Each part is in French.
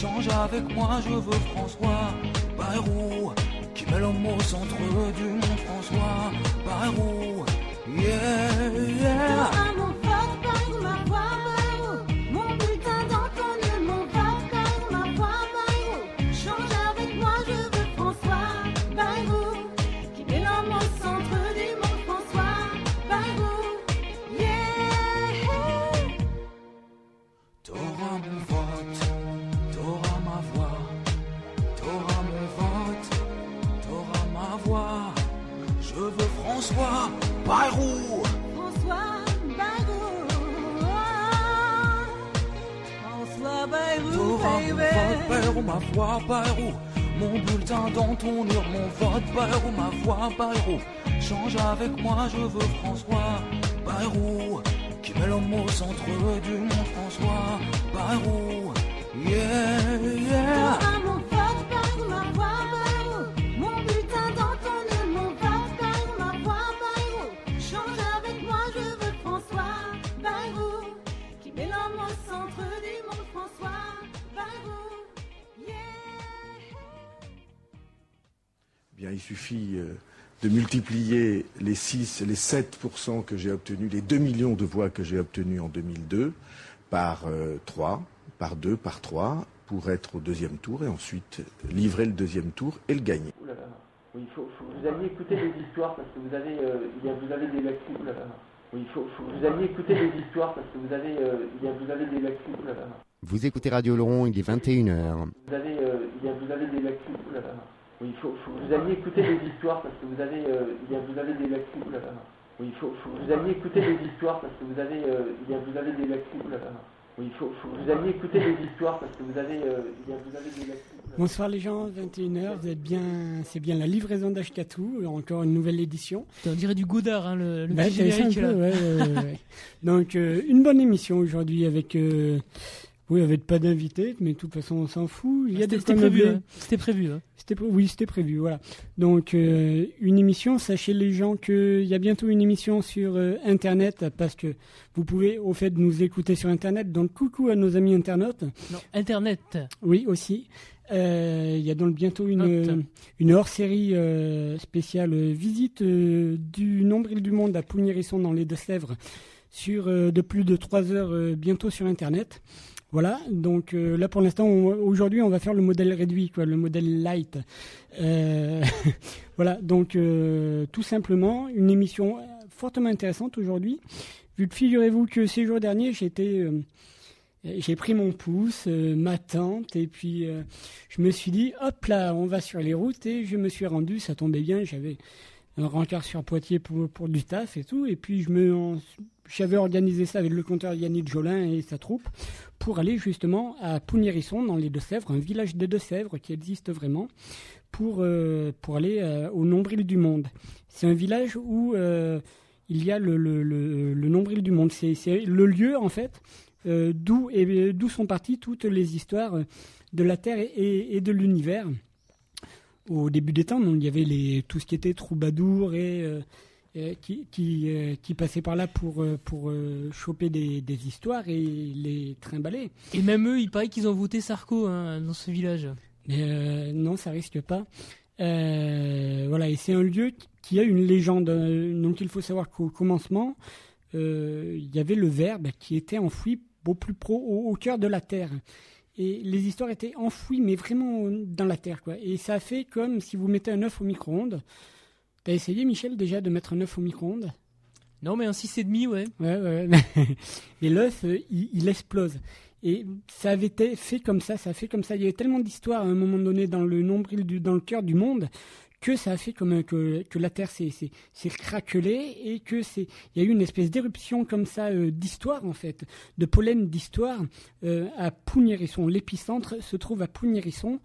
Change avec moi, je veux François Bayrou, qui met l'homme au centre du monde. François Bayrou, yeah, yeah. Bayrou. François Bayrou. François Bayrou, ma voix, Bayrou. Mon bulletin dans ton mur, mon vote, Bayrou, ma voix, Bayrou. Change avec moi, je veux François Bayrou. Qui met l'homme au centre du monde, François Bayrou. Yeah, yeah. Mon vote, Bayrou, ma voix, Bayrou. Bien, il suffit euh, de multiplier les 6, les 7% que j'ai obtenus, les 2 millions de voix que j'ai obtenus en 2002 par euh, 3, par 2, par 3, pour être au deuxième tour et ensuite livrer le deuxième tour et le gagner. Ouh là là. Oui, il faut, faut que vous alliez écouter les histoires parce que vous avez, euh, il y a, vous avez des lacunes. Là. Oui, il faut, vous alliez écouter les histoires parce que vous avez, euh, il y a, vous avez des lacunes. Vous écoutez Radio Laurent, il est 21h. Vous avez, euh, il y a, vous avez des lacunes. Oui, il faut, faut que vous alliez écouter les histoires parce que vous avez, euh, il y a, vous avez des lacunes. Oui, il faut, faut que vous alliez écouter les histoires parce que vous avez, euh, il y a, vous avez des lacunes. Oui, il faut, faut que vous alliez écouter les histoires parce que vous avez, euh, il y a, vous avez des lacunes. Bonsoir les gens, 21h, vous êtes bien, c'est bien la livraison d'Ashkatou, encore une nouvelle édition. On dirait du Godard, hein, le, le Bah, petit t'as essayé générique, un peu, là. ouais, ouais, ouais. Donc euh, une bonne émission aujourd'hui avec, oui, avec pas d'invités, mais de toute façon on s'en fout. Il y a C'était des c'était prévu, meublés. hein. C'était prévu. hein. Oui, c'était prévu, voilà. Donc euh, une émission, sachez les gens qu'il y a bientôt une émission sur euh, Internet parce que vous pouvez au fait nous écouter sur Internet. Donc coucou à nos amis internautes. Non, Internet. Oui, aussi. Euh, Il y a donc bientôt une, Note. une hors-série spéciale visite du nombril du monde à Pougnérisson dans les Deux-Sèvres sur de plus de 3 heures bientôt sur Internet. Voilà, donc euh, là pour l'instant, aujourd'hui on va faire le modèle réduit, quoi, le modèle light. Euh, voilà, donc euh, tout simplement une émission fortement intéressante aujourd'hui. Vu que figurez-vous que ces jours derniers j'étais j'ai pris mon pouce, ma tente, et puis je me suis dit, hop là, on va sur les routes, et je me suis rendu, ça tombait bien, j'avais un rencard sur Poitiers pour, pour du taf et tout, et puis je me, en- j'avais organisé ça avec le compteur Yannick Jolin et sa troupe pour aller justement à Pougnérisson, dans les Deux-Sèvres, un village des Deux-Sèvres qui existe vraiment, pour, euh, pour aller euh, au nombril du monde. C'est un village où euh, il y a le, le, le, nombril du monde. C'est, le lieu, en fait, d'où, d'où sont parties toutes les histoires de la Terre et, de l'univers. Au début des temps, il y avait les, tout ce qui était troubadour et qui, qui, euh, qui passaient par là pour, euh, pour euh, choper des, des histoires et les trimballer. Et même eux, il paraît qu'ils ont voté Sarko hein, dans ce village. Euh, non, ça risque pas. Euh, voilà, et c'est un lieu qui a une légende. euh, Donc il faut savoir qu'au commencement, euh, il y avait le Verbe qui était enfoui au plus pro, au, au cœur de la terre. Et les histoires étaient enfouies, mais vraiment dans la terre, quoi. Et ça fait comme si vous mettez un œuf au micro-ondes. T'as essayé, Michel, déjà de mettre un œuf au micro-ondes? Non, mais un 6,5, ouais. Ouais, ouais. Et l'œuf, euh, il, il explose. Et ça avait été fait comme ça, ça a fait comme ça. Il y avait tellement d'histoires à un moment donné dans le nombril, du, dans le cœur du monde, que ça a fait comme un- que, que la Terre s'est craquelée et que c'est il y a eu une espèce d'éruption comme ça euh, d'histoire en fait, de pollen d'histoire euh, à Pougnérisson. L'épicentre se trouve à Pougnérisson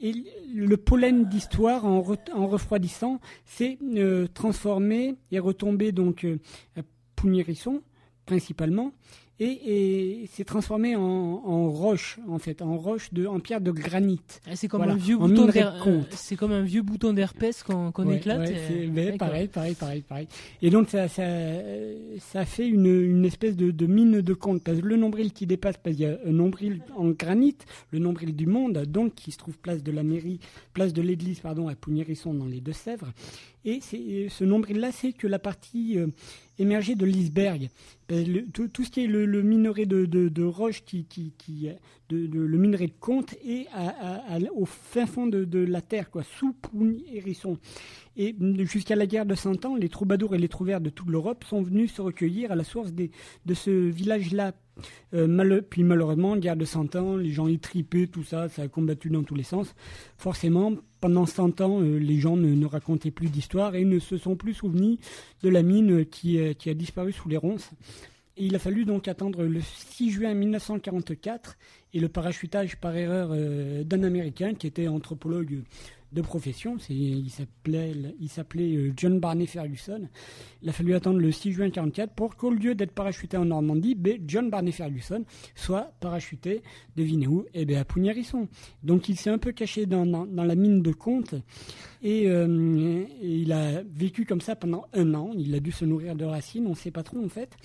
et le pollen d'histoire en, en refroidissant s'est euh, transformé et retombé donc euh, à Pougnérisson principalement et, et s'est transformé en, en roche, en fait, en roche de, en pierre de granit. Ah, c'est comme Voilà, euh, C'est comme un vieux bouton d'herpès qu'on Ouais, éclate. ouais, et- c'est- mais D'accord. pareil, pareil, pareil, pareil. Et donc ça, ça, euh, ça fait une, une espèce de, de mine de compte. Parce que le nombril qui dépasse, parce qu'il y a un nombril en granit, le nombril du monde, donc qui se trouve place de la mairie, place de l'église, pardon, à Pougnérisson dans les Deux-Sèvres. Et c'est, ce nombril-là, c'est que la partie euh, émergée de l'iceberg. Le- tout, ce qui est le, minerai de, roche, qui, euh, le minerai de compte, est au fin fond de, la terre, quoi, sous Pougnérisson. Et jusqu'à la guerre de Cent Ans, les troubadours et les trouvères de toute l'Europe sont venus se recueillir à la source de ce village-là. Euh, puis malheureusement, guerre de Cent Ans, les gens y tripaient, tout ça, ça a combattu dans tous les sens. Forcément, pendant Cent Ans, euh, les gens ne, racontaient plus d'histoire et ne se sont plus souvenus de la mine qui, euh, a disparu sous les ronces. Il a fallu donc attendre le 6 juin 1944 et le parachutage par erreur euh, d'un Américain qui était anthropologue de profession. Il s'appelait, euh, John Barney Ferguson. Il a fallu attendre le 6 juin 1944 pour qu'au lieu d'être parachuté en Normandie, ben, John Barney Ferguson soit parachuté, devinez où Eh bien à Pougnérisson. Donc il s'est un peu caché dans la mine de Comte et, euh, et il a vécu comme ça pendant un an. Il a dû se nourrir de racines, on ne sait pas trop en fait.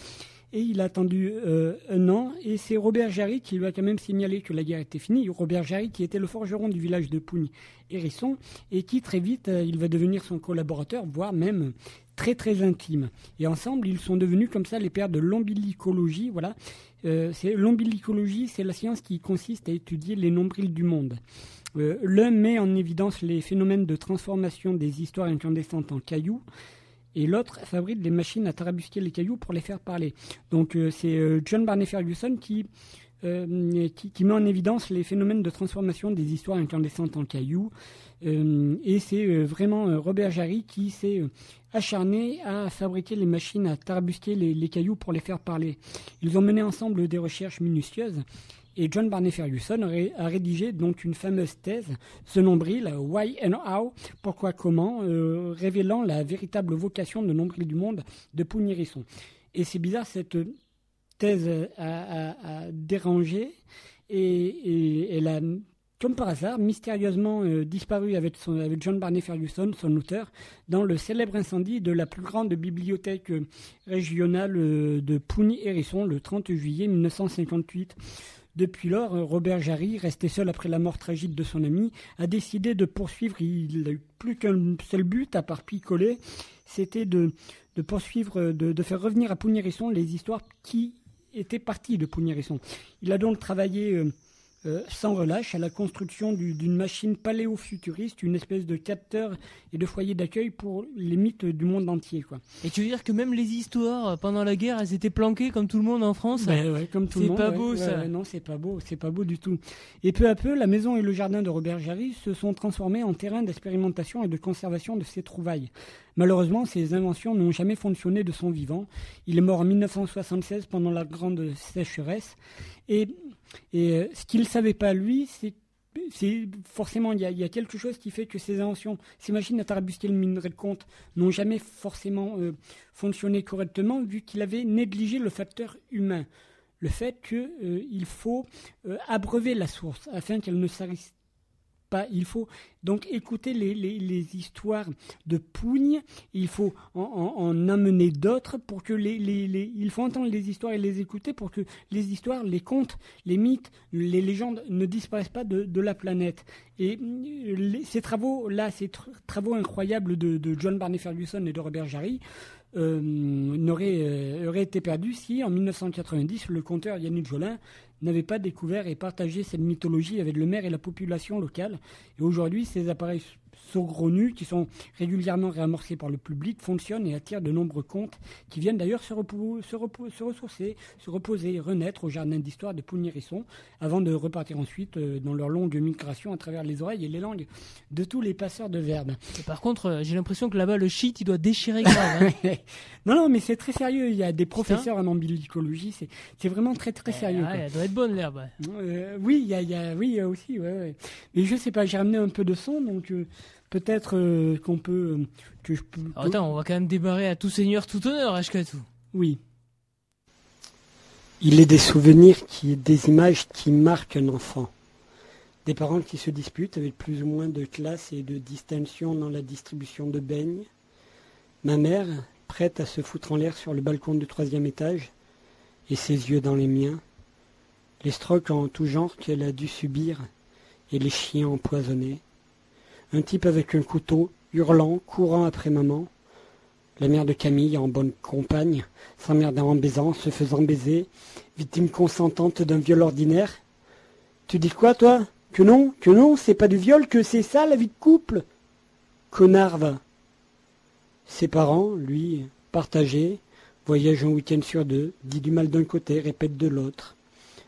Et il a attendu euh, un an, et c'est Robert Jarry qui lui a quand même signalé que la guerre était finie. Robert Jarry qui était le forgeron du village de Pougne Hérisson, et qui très vite, euh, il va devenir son collaborateur, voire même très très intime. Et ensemble, ils sont devenus comme ça les pères de l'ombilicologie. Voilà, Euh, l'ombilicologie, c'est la science qui consiste à étudier les nombrils du monde. L'un met en évidence les phénomènes de transformation des histoires incandescentes en cailloux, et l'autre fabrique des machines à tarabusquer les cailloux pour les faire parler. Donc euh, c'est euh, John Barney Ferguson qui, euh, qui, qui met en évidence les phénomènes de transformation des histoires incandescentes en cailloux. Et c'est vraiment Robert Jarry qui s'est acharné à fabriquer les machines à tarabusquer les, les cailloux pour les faire parler. Ils ont mené ensemble des recherches minutieuses. Et John Barney Ferguson a ré- a rédigé donc une fameuse thèse, ce nombril, Why and How, pourquoi, comment, euh, révélant la véritable vocation de nombril du monde de Pougnérisson. Et c'est bizarre, cette thèse a, dérangé et, elle a, comme par hasard, mystérieusement euh, disparu avec, John Barney Ferguson, son auteur, dans le célèbre incendie de la plus grande bibliothèque régionale euh, de Pougny-Hérisson le 30 juillet 1958. Depuis lors, euh, Robert Jarry, resté seul après la mort tragique de son ami, a décidé de poursuivre. Il n'a eu plus qu'un seul but, à part picoler, c'était de, poursuivre, euh, de, faire revenir à Pougnérisson les histoires qui étaient parties de Pougnérisson. Il a donc travaillé euh, sans relâche à la construction du- d'une machine paléofuturiste, une espèce de capteur et de foyer d'accueil pour les mythes du monde entier. Quoi. Et tu veux dire que même les histoires euh, pendant la guerre, elles étaient planquées comme tout le monde en France? Ben ouais, comme tout le C'est monde. pas ouais. beau, Ouais, ça. non, c'est pas beau, c'est pas beau du tout. Et peu à peu, la maison et le jardin de Robert Jarry se sont transformés en terrain d'expérimentation et de conservation de ses trouvailles. Malheureusement, ces inventions n'ont jamais fonctionné de son vivant. Il est mort en 1976 pendant la grande sécheresse. Et, et euh, ce qu'il ne savait pas, lui, c'est forcément il y, a, quelque chose qui fait que ces inventions, ces machines à tarabusquer le minerai de compte n'ont jamais forcément euh, fonctionné correctement vu qu'il avait négligé le facteur humain. Le fait qu'il faut euh, abreuver la source afin qu'elle ne s'arrête pas. Il faut donc écouter les, histoires de Pougne. Il faut en, en- en amener d'autres pour que il faut entendre les histoires et les écouter pour que les histoires, les contes, les mythes, les légendes ne disparaissent pas de, la planète. Et euh, ces travaux-là, ces tr- travaux incroyables de, John Barney Ferguson et de Robert Jarry, euh, euh, été perdu si, en 1990, le conteur Yannick Jolin n'avait pas découvert et partagé cette mythologie avec le maire et la population locale. Et aujourd'hui, ces appareils saugrenus, qui sont régulièrement réamorcés par le public, fonctionnent et attirent de nombreux contes qui viennent d'ailleurs se, se, se ressourcer, se reposer, renaître au jardin d'histoire de Pougnérisson, avant de repartir ensuite euh, dans leur longue migration à travers les oreilles et les langues de tous les passeurs de verbe. Et par contre, euh, j'ai l'impression que là-bas, le shit, il doit déchirer grave. hein. non, non, mais c'est très sérieux. Il y a des professeurs en ambilicologie. C'est, vraiment très, très sérieux. Ah, quoi. elle doit être bonne l'herbe. Euh, oui, il y a, y a- oui, il y a aussi. Ouais, ouais. Mais je sais pas. J'ai ramené un peu de son, donc euh, peut-être euh, qu'on peut, euh, que je peux. Alors, attends, on va quand même démarrer à tout seigneur, tout honneur, HK2. Oui. Il est des souvenirs, qui, des images qui marquent un enfant. Des parents qui se disputent avec plus ou moins de classe et de distinction dans la distribution de beignes. Ma mère, prête à se foutre en l'air sur le balcon du troisième étage, et ses yeux dans les miens. Les strokes en tout genre qu'elle a dû subir, et les chiens empoisonnés. Un type avec un couteau, hurlant, courant après maman. La mère de Camille, en bonne compagne, s'emmerdant en baisant, se faisant baiser, victime consentante d'un viol ordinaire. Tu dis quoi, toi? Que non, que non, c'est pas du viol, que c'est ça la vie de couple Connard, va. Ses parents, lui, partagés, voyagent un week-end sur deux, dit du mal d'un côté, répète de l'autre.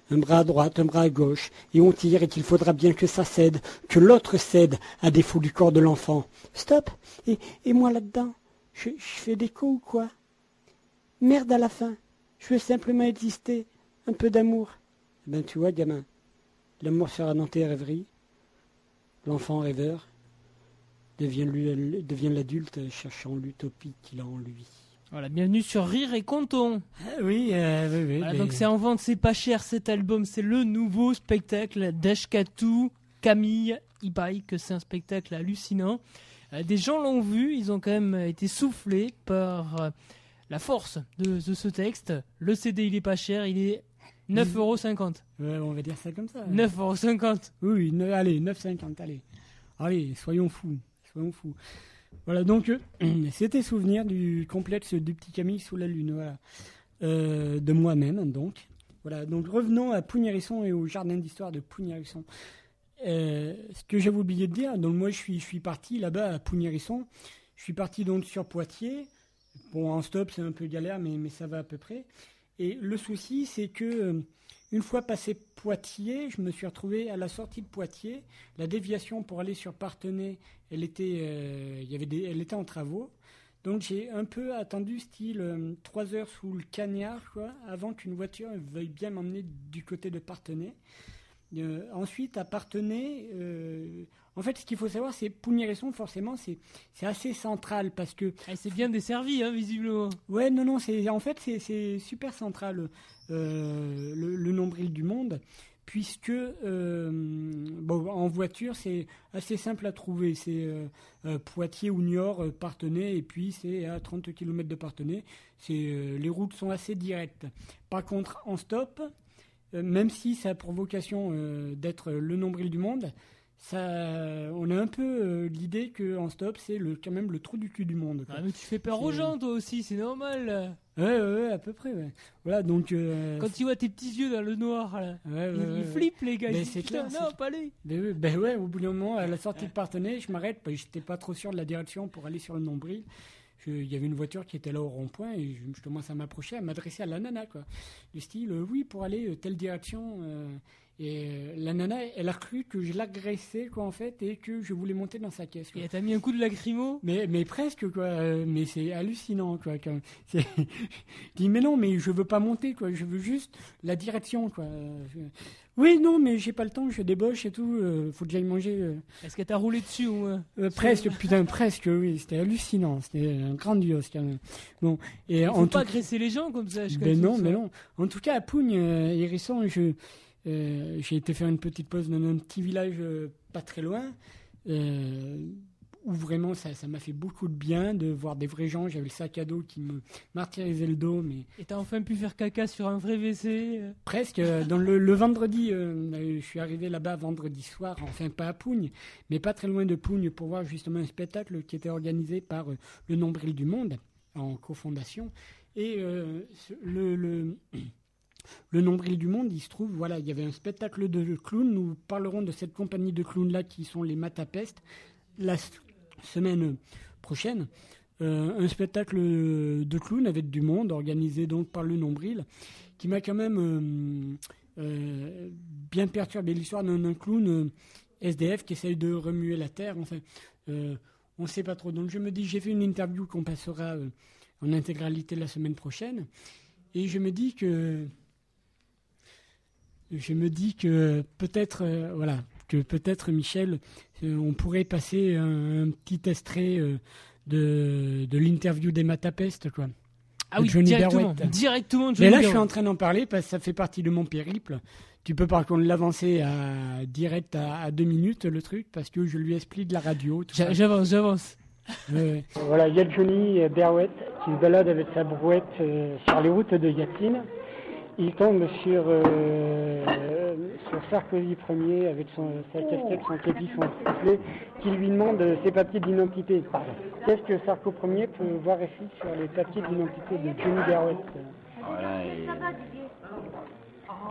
Un bras à droite, un bras à gauche, et on tire et qu'il faudra bien que ça cède, que l'autre cède, à défaut du corps de l'enfant. Stop Et, moi là-dedans je, je fais des coups ou quoi? Merde à la fin. Je veux simplement exister. Un peu d'amour. Eh ben tu vois, gamin, l'amour sera dans tes rêveries. L'enfant rêveur devient l'adulte cherchant l'utopie qu'il a en lui. Voilà, bienvenue sur Rire et Conton. oui, euh, oui, oui. Voilà, mais- donc c'est en vente, c'est pas cher cet album, c'est le nouveau spectacle d'Ashkatu, Camille, Ibai, que c'est un spectacle hallucinant. Euh, des gens l'ont vu, ils ont quand même été soufflés par euh, la force de, de ce texte. Le CD il est pas cher, il est 9,50€. Ouais, on va dire ça comme ça. 9,50€. Oui, oui, ne- allez, 9,50, allez. Allez, soyons fous, soyons fous. Voilà, donc, euh, c'était souvenir du complexe du petit Camille sous la lune, voilà. Euh, de moi-même, donc. Voilà, donc revenons à Pougnérisson et au jardin d'histoire de Pougnérisson. Euh, ce que j'avais oublié de dire, donc moi je suis, je suis parti là-bas à Pougnérisson. Je suis parti donc sur Poitiers. Bon, en stop, c'est un peu galère, mais, mais ça va à peu près. Et le souci, c'est que une fois passé Poitiers, je me suis retrouvé à la sortie de Poitiers. La déviation pour aller sur Partenay, elle était, euh, il y avait des, elle était en travaux. Donc j'ai un peu attendu style euh, trois heures sous le cagnard, quoi, avant qu'une voiture veuille bien m'emmener du côté de Partenay. Euh, ensuite, à Partenay, euh, en fait, ce qu'il faut savoir, c'est Pougnéresson, forcément, c'est assez central parce que Ah, c'est bien desservi, hein, visiblement. Ouais, non, non, c'est en fait c'est- c'est super central euh, le, le nombril du monde, puisque euh, bon, en voiture c'est assez simple à trouver. C'est euh, Poitiers ou Niort, Partenay, et puis c'est à 30 km de Partenay. C'est les routes sont assez directes. Par contre, en stop, même si ça a pour vocation d'être le nombril du monde, ça, on a un peu euh, l'idée que en stop c'est le, quand même le trou du cul du monde. quoi. Ah, mais tu fais peur aux gens, toi aussi, c'est normal. Ouais, ouais, ouais, à peu près, ouais. Voilà, donc. euh, Quand tu vois tes petits yeux dans le noir, là, ouais, ils, ouais, les gars. Mais c'est clair, non, pas lui. Ben, ouais, ben ouais, au bout d'un moment, à la sortie de Partenay, je m'arrête, parce que j'étais pas trop sûr de la direction pour aller sur le nombril. Il y avait une voiture qui était là au rond-point et je, je commence à m'approcher, à m'adresser à la nana, quoi. Du style, euh, oui, pour aller euh, telle direction. Et euh, la nana, elle a cru que je l'agressais, quoi, en fait, et que je voulais monter dans sa caisse. quoi. Et t'as mis un coup de lacrymo? Mais, mais presque, quoi. euh, mais c'est hallucinant, quoi. quand- je dis, mais non, mais je veux pas monter, quoi. Je veux juste la direction, quoi. Euh, Oui, non, mais j'ai pas le temps, je débauche et tout. euh, faut que j'aille manger. euh. Est-ce que t'as roulé dessus moins Euh, presque, putain, presque, oui. C'était hallucinant. C'était grandiose, quand même. Bon, et Il en faut tout pas agresser les gens comme ça. je ben comme non, mais non. En tout cas, à Pougne, Hérisson, je, euh, j'ai été faire une petite pause dans un petit village euh, pas très loin, euh, où vraiment ça, ça m'a fait beaucoup de bien de voir des vrais gens. J'avais le sac à dos qui me martyrisait le dos, mais Et t'as enfin pu faire caca sur un vrai WC. presque. Dans le, le vendredi, je suis arrivé là-bas vendredi soir, enfin pas à Pougne, mais pas très loin de Pougne pour voir justement un spectacle qui était organisé par le Nombril du Monde en cofondation. Et le, le Nombril du Monde, il se trouve, voilà, il y avait un spectacle de clowns. Nous parlerons de cette compagnie de clowns-là qui sont les Matapest la semaine prochaine. Euh, un spectacle de clowns avec du monde organisé donc par le Nombril qui m'a quand même euh, euh, bien perturbé l'histoire d'un clown SDF qui essaye de remuer la terre. On ne sait pas trop. Donc je me dis, j'ai fait une interview qu'on passera en intégralité la semaine prochaine, et je me dis que je me dis que peut-être, euh, voilà, que peut-être Michel, euh, on pourrait passer un, un petit extrait euh, de, de l'interview des Matapest, quoi. Ah oui, Johnny directement. Berwett. Directement Johnny Mais là, je suis en train d'en parler parce que ça fait partie de mon périple. Tu peux par contre l'avancer à direct à, à deux minutes le truc parce que je lui explique de la radio. J'avance, j'avance. Ouais. Voilà, il y a Johnny Berwett qui se balade avec sa brouette euh, sur les routes de Yatine. Il tombe sur, euh, Sarkozy Ier avec son, sa casquette, son képi, son soufflet, qui lui demande euh, ses papiers d'identité. Qu'est-ce que Sarko Ier peut voir ici sur les papiers d'identité de Johnny Berwett Voilà, et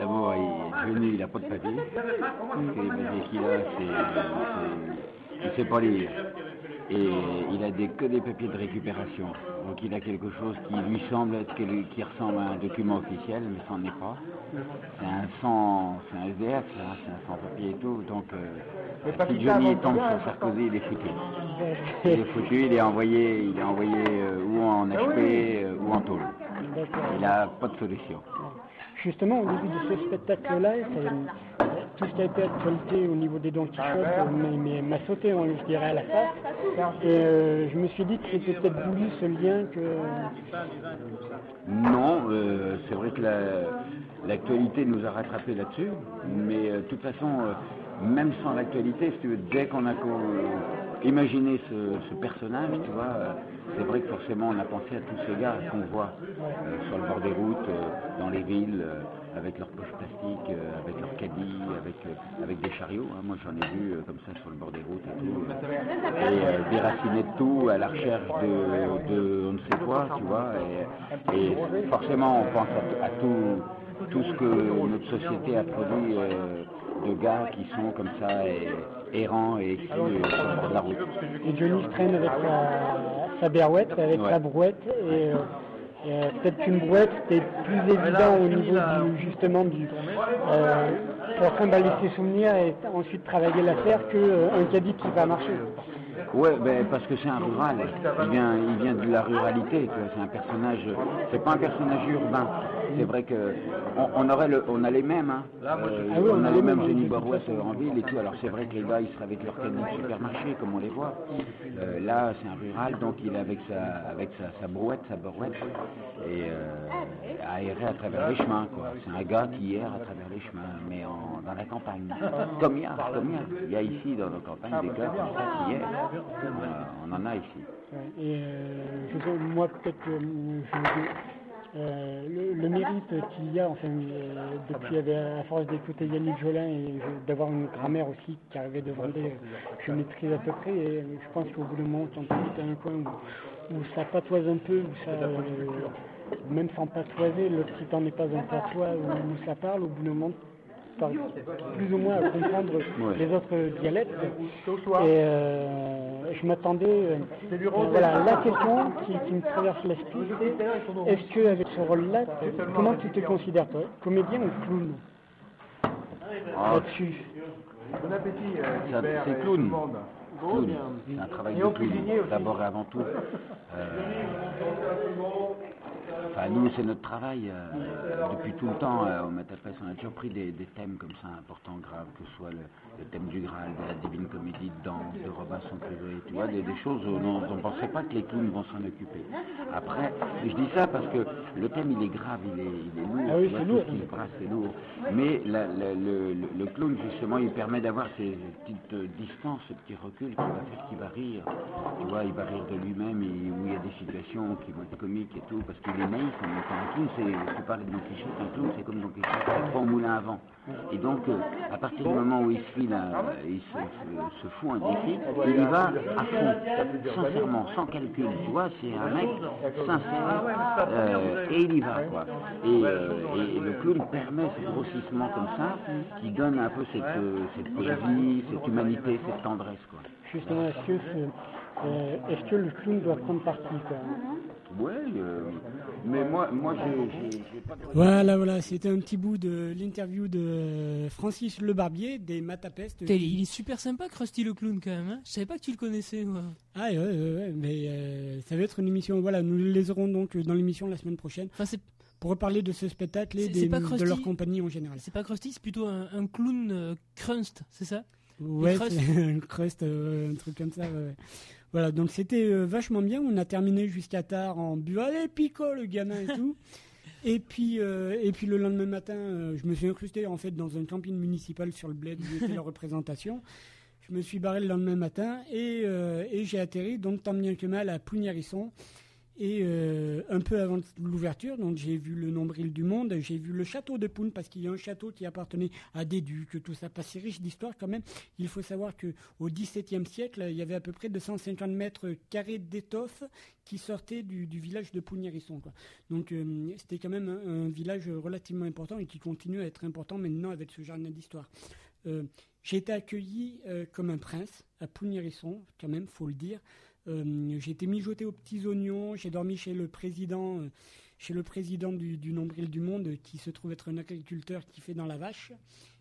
d'abord, il- Johnny, il n'a pas de papier. Papiers qu'il a, Il ne sait pas lire. Et il a des, que des papiers de récupération. Donc il a quelque chose qui lui semble être, qui ressemble à un document officiel, mais c'en est pas. C'est un sans, c'est un SDF, c'est un sans-papier et tout. Donc euh, si Johnny tombe sur Sarkozy, il est foutu. Il est foutu, il est envoyé, il est envoyé euh, ou en HP euh, ou en tôle. Il n'a pas de solution. Justement, au début de ce spectacle-là, tout ce qui a été actualité au niveau des Don Quichotte m'a sauté, hein, je dirais, à la face. Et euh, je me suis dit que c'était peut-être voulu ce lien que. Non, euh, c'est vrai que la- l'actualité nous a rattrapés là-dessus, mais euh, de toute façon, euh, même sans l'actualité, dès qu'on a imaginé ce, ce personnage, tu vois, c'est vrai que forcément on a pensé à tous ces gars qu'on voit euh, sur le bord des routes, euh, dans les villes, euh, avec leurs poches plastiques, euh, avec leurs caddies, avec, euh, avec des chariots. hein. Moi j'en ai vu euh, comme ça sur le bord des routes et tout. et déracinés de tout à la recherche de, de on ne sait quoi, tu vois. Et, et forcément, on pense à, à tout, tout ce que notre société a produit de gars qui sont comme ça, et, errants et écrits euh, sur le bord de la route. Et Johnny se traîne avec sa, sa berouette, avec Ouais. sa brouette, et, euh, euh, peut-être qu'une brouette c'était plus évident au niveau du, justement du euh, pour trimballer ses souvenirs et ensuite travailler la terre qu'un caddie qui va marcher. Ouais, ben, parce que c'est un rural. Il vient, il vient de la ruralité. C'est un personnage. C'est pas un personnage urbain. C'est vrai que on, on aurait le, on a les mêmes. Hein. Euh, Ah oui, on, on a a les mêmes Jenny façon. en ville et tout. Alors c'est vrai que les gars, ils seraient avec leur caddie de supermarché, comme on les voit. Euh, là, c'est un rural, donc il est avec sa, avec sa, sa brouette, sa barouette, et euh, aéré à travers les chemins. quoi. C'est un gars qui erre à travers les chemins, mais en, dans la campagne. Comme il y a, comme il y a. Il y a ici dans nos campagnes des gars comme ça qui errent. On, on en a ici. Et euh, je sais, moi, peut-être que euh, le, le mérite qu'il y a, enfin, euh, depuis, à force d'écouter Yannick Jolin et d'avoir une grammaire aussi qui arrivait de Vendée, je maîtrise à peu près. Et je pense qu'au bout d'un moment, quand tu es un coin où, où ça patoise un peu, où ça, euh, même sans patoiser, si t'en es pas un patois où, où ça parle, au bout d'un moment, plus ou moins à comprendre Ouais. les autres dialectes. Et euh, je m'attendais. euh, euh, voilà, la question qui, qui me traverse l'esprit, c'est est-ce que avec ce rôle-là, comment tu te considères toi Comédien ou clown? Ah, Là-dessus. ça, c'est clown. Clown. C'est un travail de clown, d'abord et avant tout. Enfin, nous, c'est notre travail. euh, depuis tout le temps, euh, on a toujours pris des, des thèmes comme ça, importants, graves, que ce soit le, le thème du Graal, de la Divine Comédie, de danse, de Robinson Crusoe, tu vois, des, des choses dont on ne pensait pas que les clowns vont s'en occuper. Après, je dis ça parce que le thème, il est grave, il est, il est lourd. Ah oui, c'est tout lourd. ce qui se brasse, c'est lourd. Mais la- la- le, le- le clown, justement, il permet d'avoir ces petites euh, distances, ce petit recul qui va faire qu'il va rire. Tu vois, il va rire de lui-même et où il y a des situations qui vont être comiques et tout, parce qu'il est naïf en même temps. Un clown, c'est, tu parlais de Don Quichotte, un clown, c'est comme Don Quichotte, c'est trois moulin à vent. Et donc, euh, à partir du moment où il il se, fout un défi, il y va à fond, sincèrement, sans calcul. Tu vois, c'est un mec sincère euh, et il y va, quoi. Et, euh, et- le clown permet ce grossissement comme ça, qui donne un peu cette, cette poésie, cette humanité, cette tendresse, quoi. Justement, est-ce que, que le clown doit prendre parti Ouais, euh, mais moi, moi, j'ai- pas de... Voilà, voilà, c'était un petit bout de l'interview de Francis Le Barbier des Matapest. Il est super sympa, Krusty le clown, quand même. Hein je savais pas que tu le connaissais, moi. Ah ouais, ouais, ouais, mais euh, ça va être une émission. Voilà, nous les aurons donc dans l'émission la semaine prochaine Enfin, c'est pour reparler de ce spectacle et des- de leur compagnie en général. c'est pas Krusty, c'est plutôt un, un clown euh, crunst, c'est ça? Ouais, un crust, euh, un truc comme ça. Ouais, ouais. Voilà, donc c'était euh, vachement bien. On a terminé jusqu'à tard en buvant. Allez, pico, le gamin et tout. Et puis, euh, et puis le lendemain matin, euh, je me suis incrusté en fait dans un camping municipal sur le bled où était la représentation. Je me suis barré le lendemain matin et, euh, et j'ai atterri donc tant bien que mal à Plounérisson. Et euh, un peu avant l'ouverture, donc j'ai vu le nombril du monde, j'ai vu le château de Poun parce qu'il y a un château qui appartenait à des ducs, tout ça, pas si riche d'histoire quand même. Il faut savoir que au XVIIe siècle, il y avait à peu près 250 mètres carrés d'étoffe qui sortaient du, village de Pougnérisson. Donc euh, c'était quand même un, village relativement important et qui continue à être important maintenant avec ce jardin d'histoire. Euh, j'ai été accueilli comme un prince à Pougnérisson, quand même, faut le dire. Euh, j'ai été mijoté aux petits oignons, j'ai dormi chez le président, euh, chez le président du, du Nombril du Monde, qui se trouve être un agriculteur qui fait dans la vache.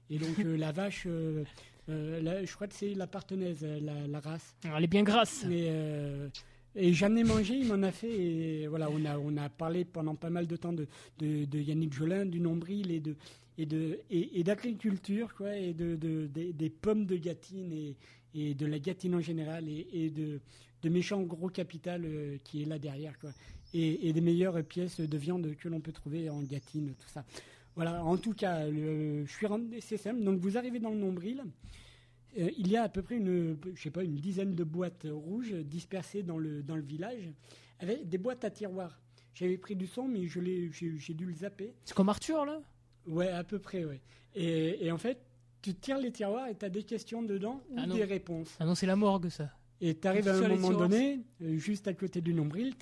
Et donc euh, la vache, la- je crois que c'est la partenaise, la, la race. Elle est bien grasse. Mais et j'en ai mangé, il m'en a fait. Et voilà, on a on a parlé pendant pas mal de temps de, de, de Yannick Jolin, du nombril et de et de et, et d'agriculture quoi, et de, de- des- des pommes de Gâtine et, et de la Gâtine en général et, et de de méchants gros capital euh, qui est là derrière quoi. Et, et des meilleures pièces de viande que l'on peut trouver en Gâtine, tout ça. Voilà, en tout cas, le- je suis rentré, c'est simple. Donc vous arrivez dans le nombril. Euh, il y a à peu près une, je sais pas, une dizaine de boîtes rouges dispersées dans le, dans le village, avec des boîtes à tiroirs. J'avais pris du son, mais j'ai, dû le zapper. C'est comme Arthur, là? Ouais, à peu près, ouais. Et, et en fait, tu tires les tiroirs et tu as des questions dedans ou Ah des réponses. Ah non, c'est la morgue, ça. Et tu arrives à un moment donné, euh, juste à côté du nombril,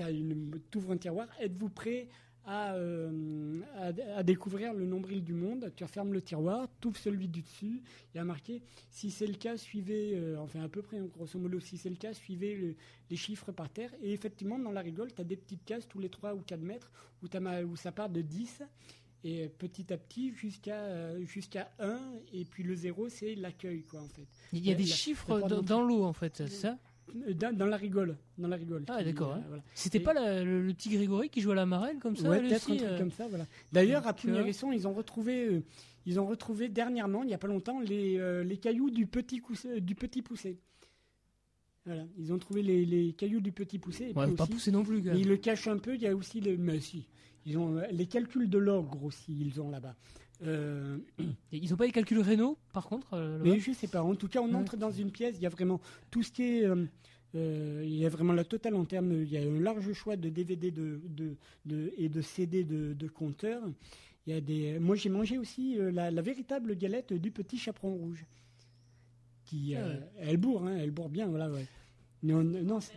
tu ouvres un tiroir. Êtes-vous prêt à, euh, à, à découvrir le nombril du monde? Tu refermes le tiroir, tu ouvres celui du dessus. Il y a marqué si c'est le cas, suivez, euh, enfin à peu près, hein, grosso modo, si c'est le cas, suivez le- les chiffres par terre. Et effectivement, dans la rigole, tu as des petites cases tous les 3 ou 4 mètres où, où ça part de 10 et petit à petit jusqu'à euh, jusqu'à 1 et puis le 0 c'est l'accueil quoi en fait. Il y a des y a- chiffres dans, l'eau, en fait, c'est ça? Euh, Dans, dans la rigole, dans la rigole. Ah, d'accord, euh, hein. voilà. C'était pas la- le, le petit Grégory qui jouait à la marelle, comme ça ouais, peut-être un truc euh comme ça, voilà. D'ailleurs, à euh, Plounérisson, ils ont retrouvé, euh, ils ont retrouvé dernièrement, il y a pas longtemps, les, euh, les cailloux du petit, euh, du petit poussé. Voilà, ils ont trouvé les, les cailloux du petit poussé. et Ouais, puis pas aussi- poussé non plus, ils le cachent un peu. Il y a aussi les, mais si, ils ont euh, les calculs de l'ogre aussi. Ils ont là-bas. Euh, Ils ont pas les calculs rénaux, par contre euh, mais je sais pas. En tout cas, on Ouais. entre dans une pièce. Il y a vraiment tout ce qui est. euh, euh, il y a vraiment la totale en termes. Il y a un large choix de DVD de, de, de- et de CD de, de compteurs. Il y a des. Moi, j'ai mangé aussi la, la véritable galette du petit chaperon rouge. Qui, euh, elle bourre, hein, elle bourre bien, voilà. Ouais. Non, non, c'est-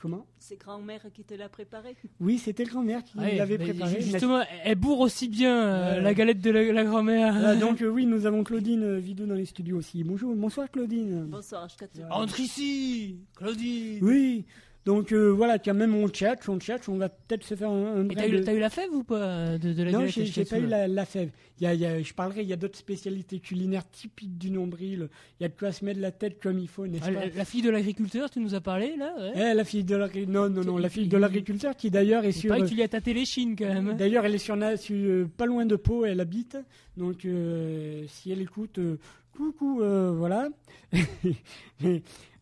Comment? C'est grand-mère qui te l'a préparé? Oui, c'était grand-mère qui Ouais, l'avait préparé. Justement, elle bourre aussi bien euh, Ouais. la galette de la, la grand-mère. Donc euh, oui, nous avons Claudine Vidou dans les studios aussi. Bonjour, bonsoir Claudine. Bonsoir. Entre ici, Claudine. Oui, donc euh, voilà, quand même on chat, on chat, on va peut-être se faire un, un Et t'as eu, de- eu la fève ou pas de, de la Non, j'ai pas eu la, la fève. Y a, y a- je parlerai, il y a d'autres spécialités culinaires typiques du nombril. Il y a de quoi se mettre la tête comme il faut, n'est-ce Ah, pas la, la fille de l'agriculteur, tu nous as parlé là ouais. Eh, la fille de l'agriculteur, non, non, non, la fille de l'agriculteur qui d'ailleurs est sur... paraît que tu lui as tâté les chines quand même. hein. D'ailleurs, elle est sur, sur, euh, pas loin de Pau, elle habite. Donc, euh, si elle écoute, euh, coucou, euh, voilà.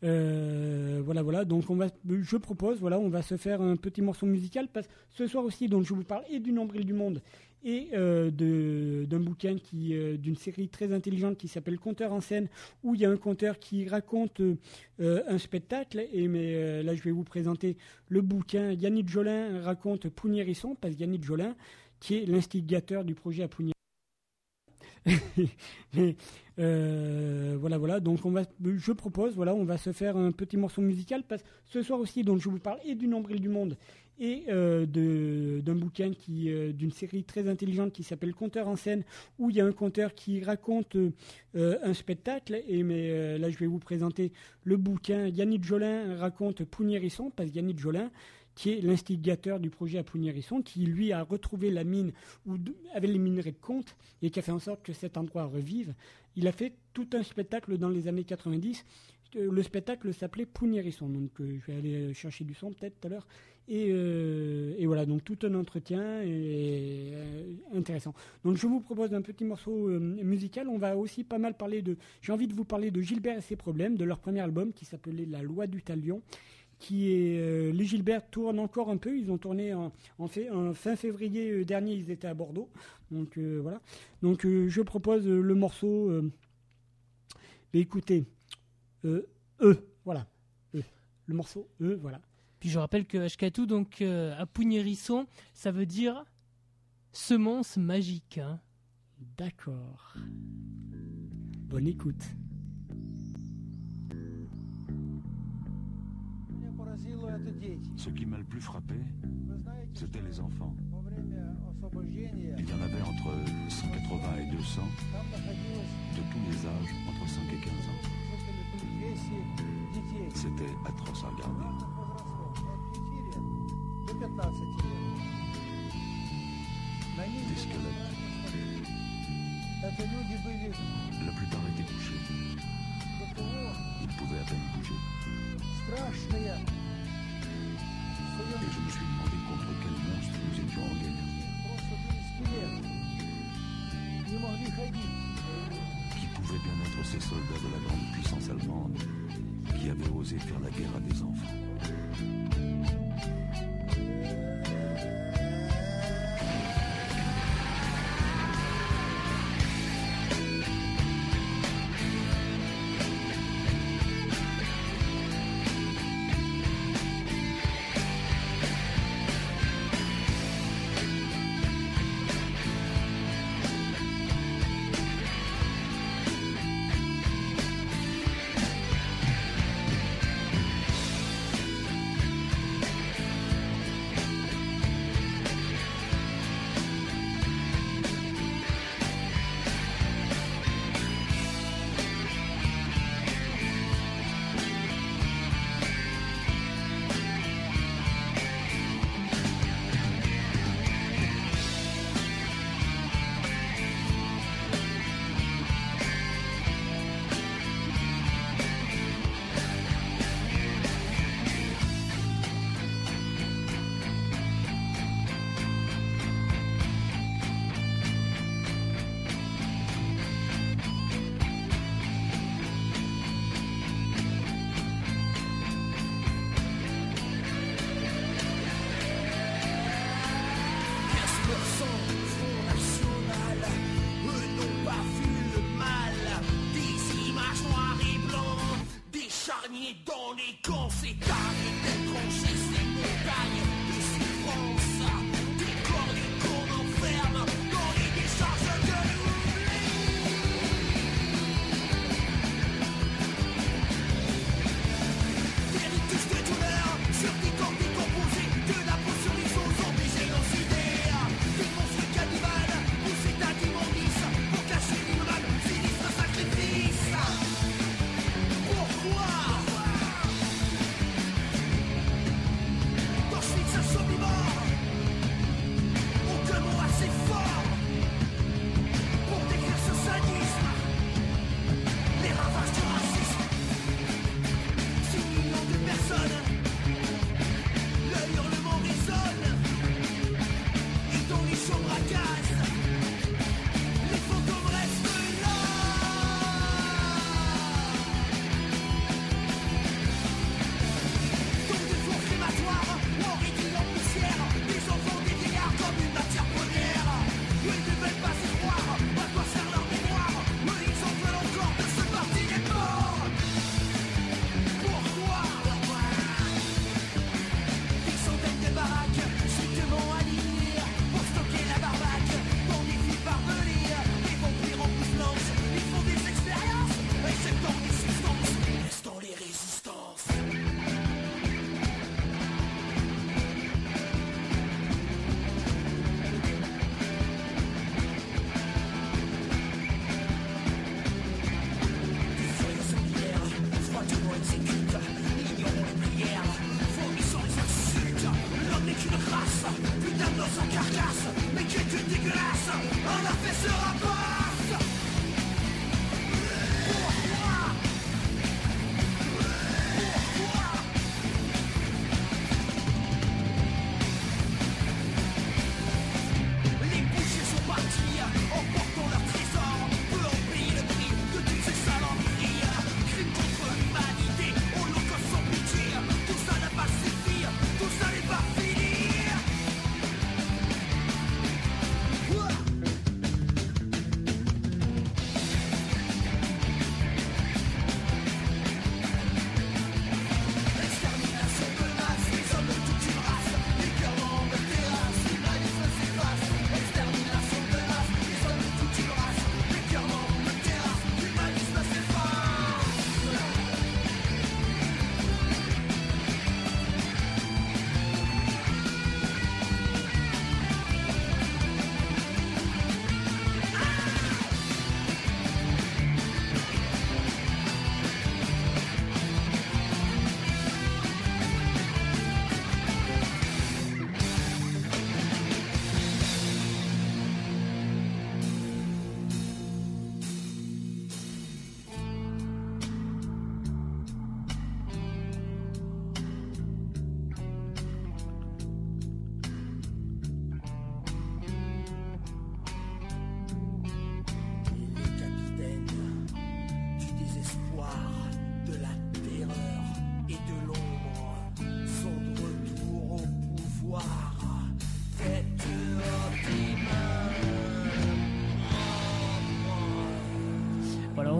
Euh, voilà, voilà. Donc, on va, je propose, voilà, on va se faire un petit morceau musical parce que ce soir aussi, donc, je vous parle et du nombril du monde et euh, d'un bouquin qui, d'une série très intelligente qui s'appelle Conteur en scène, où il y a un conteur qui raconte un spectacle. Et mais là, je vais vous présenter le bouquin. Yannick Jolin raconte Pougnérisson, parce que Yannick Jolin, qui est l'instigateur du projet à Pougnérisson. Mais, euh, voilà, voilà. Donc, on va, je propose, voilà, on va se faire un petit morceau musical parce ce soir aussi, donc, je vous parle et du nombril du monde et euh, d'un bouquin qui, euh, d'une série très intelligente qui s'appelle Conteur en scène, où il y a un conteur qui raconte un spectacle. Et mais là, je vais vous présenter le bouquin. Yannick Jolin raconte Pougnérisson, parce que Yannick Jolin, qui est l'instigateur du projet à Pougnérisson, qui lui a retrouvé la mine où, avec les minerais de Comte et qui a fait en sorte que cet endroit revive. Il a fait tout un spectacle dans les années 90. Euh, Le spectacle s'appelait Pougnérisson. Donc euh, je vais aller chercher du son peut-être tout à l'heure. Et, euh, et voilà, donc tout un entretien et intéressant. Donc je vous propose un petit morceau musical. On va aussi pas mal parler de. J'ai envie de vous parler de Gilbert et ses problèmes, de leur premier album qui s'appelait La Loi du Talion. Qui est euh, les Gilbert tournent encore un peu. Ils ont tourné en, en, fait, en fin février euh, dernier. Ils étaient à Bordeaux. Donc euh, voilà. Donc je propose le morceau. écoutez, euh, E, voilà, E. le morceau E, voilà. Puis je rappelle que Ashkatu, donc à Pouignérisson, ça veut dire semence magique. hein. D'accord. Bonne écoute. Ce qui m'a le plus frappé, c'était les enfants. Il y en avait entre 180 et 200, de tous les âges, entre 5 et 15 ans. C'était atroce à regarder. Des squelettes. La plupart étaient couchés. Ils pouvaient à peine bouger. Et je me suis demandé contre quel monstre nous étions en guerre. Qui pouvaient bien être ces soldats de la grande puissance allemande qui avaient osé faire la guerre à des enfants?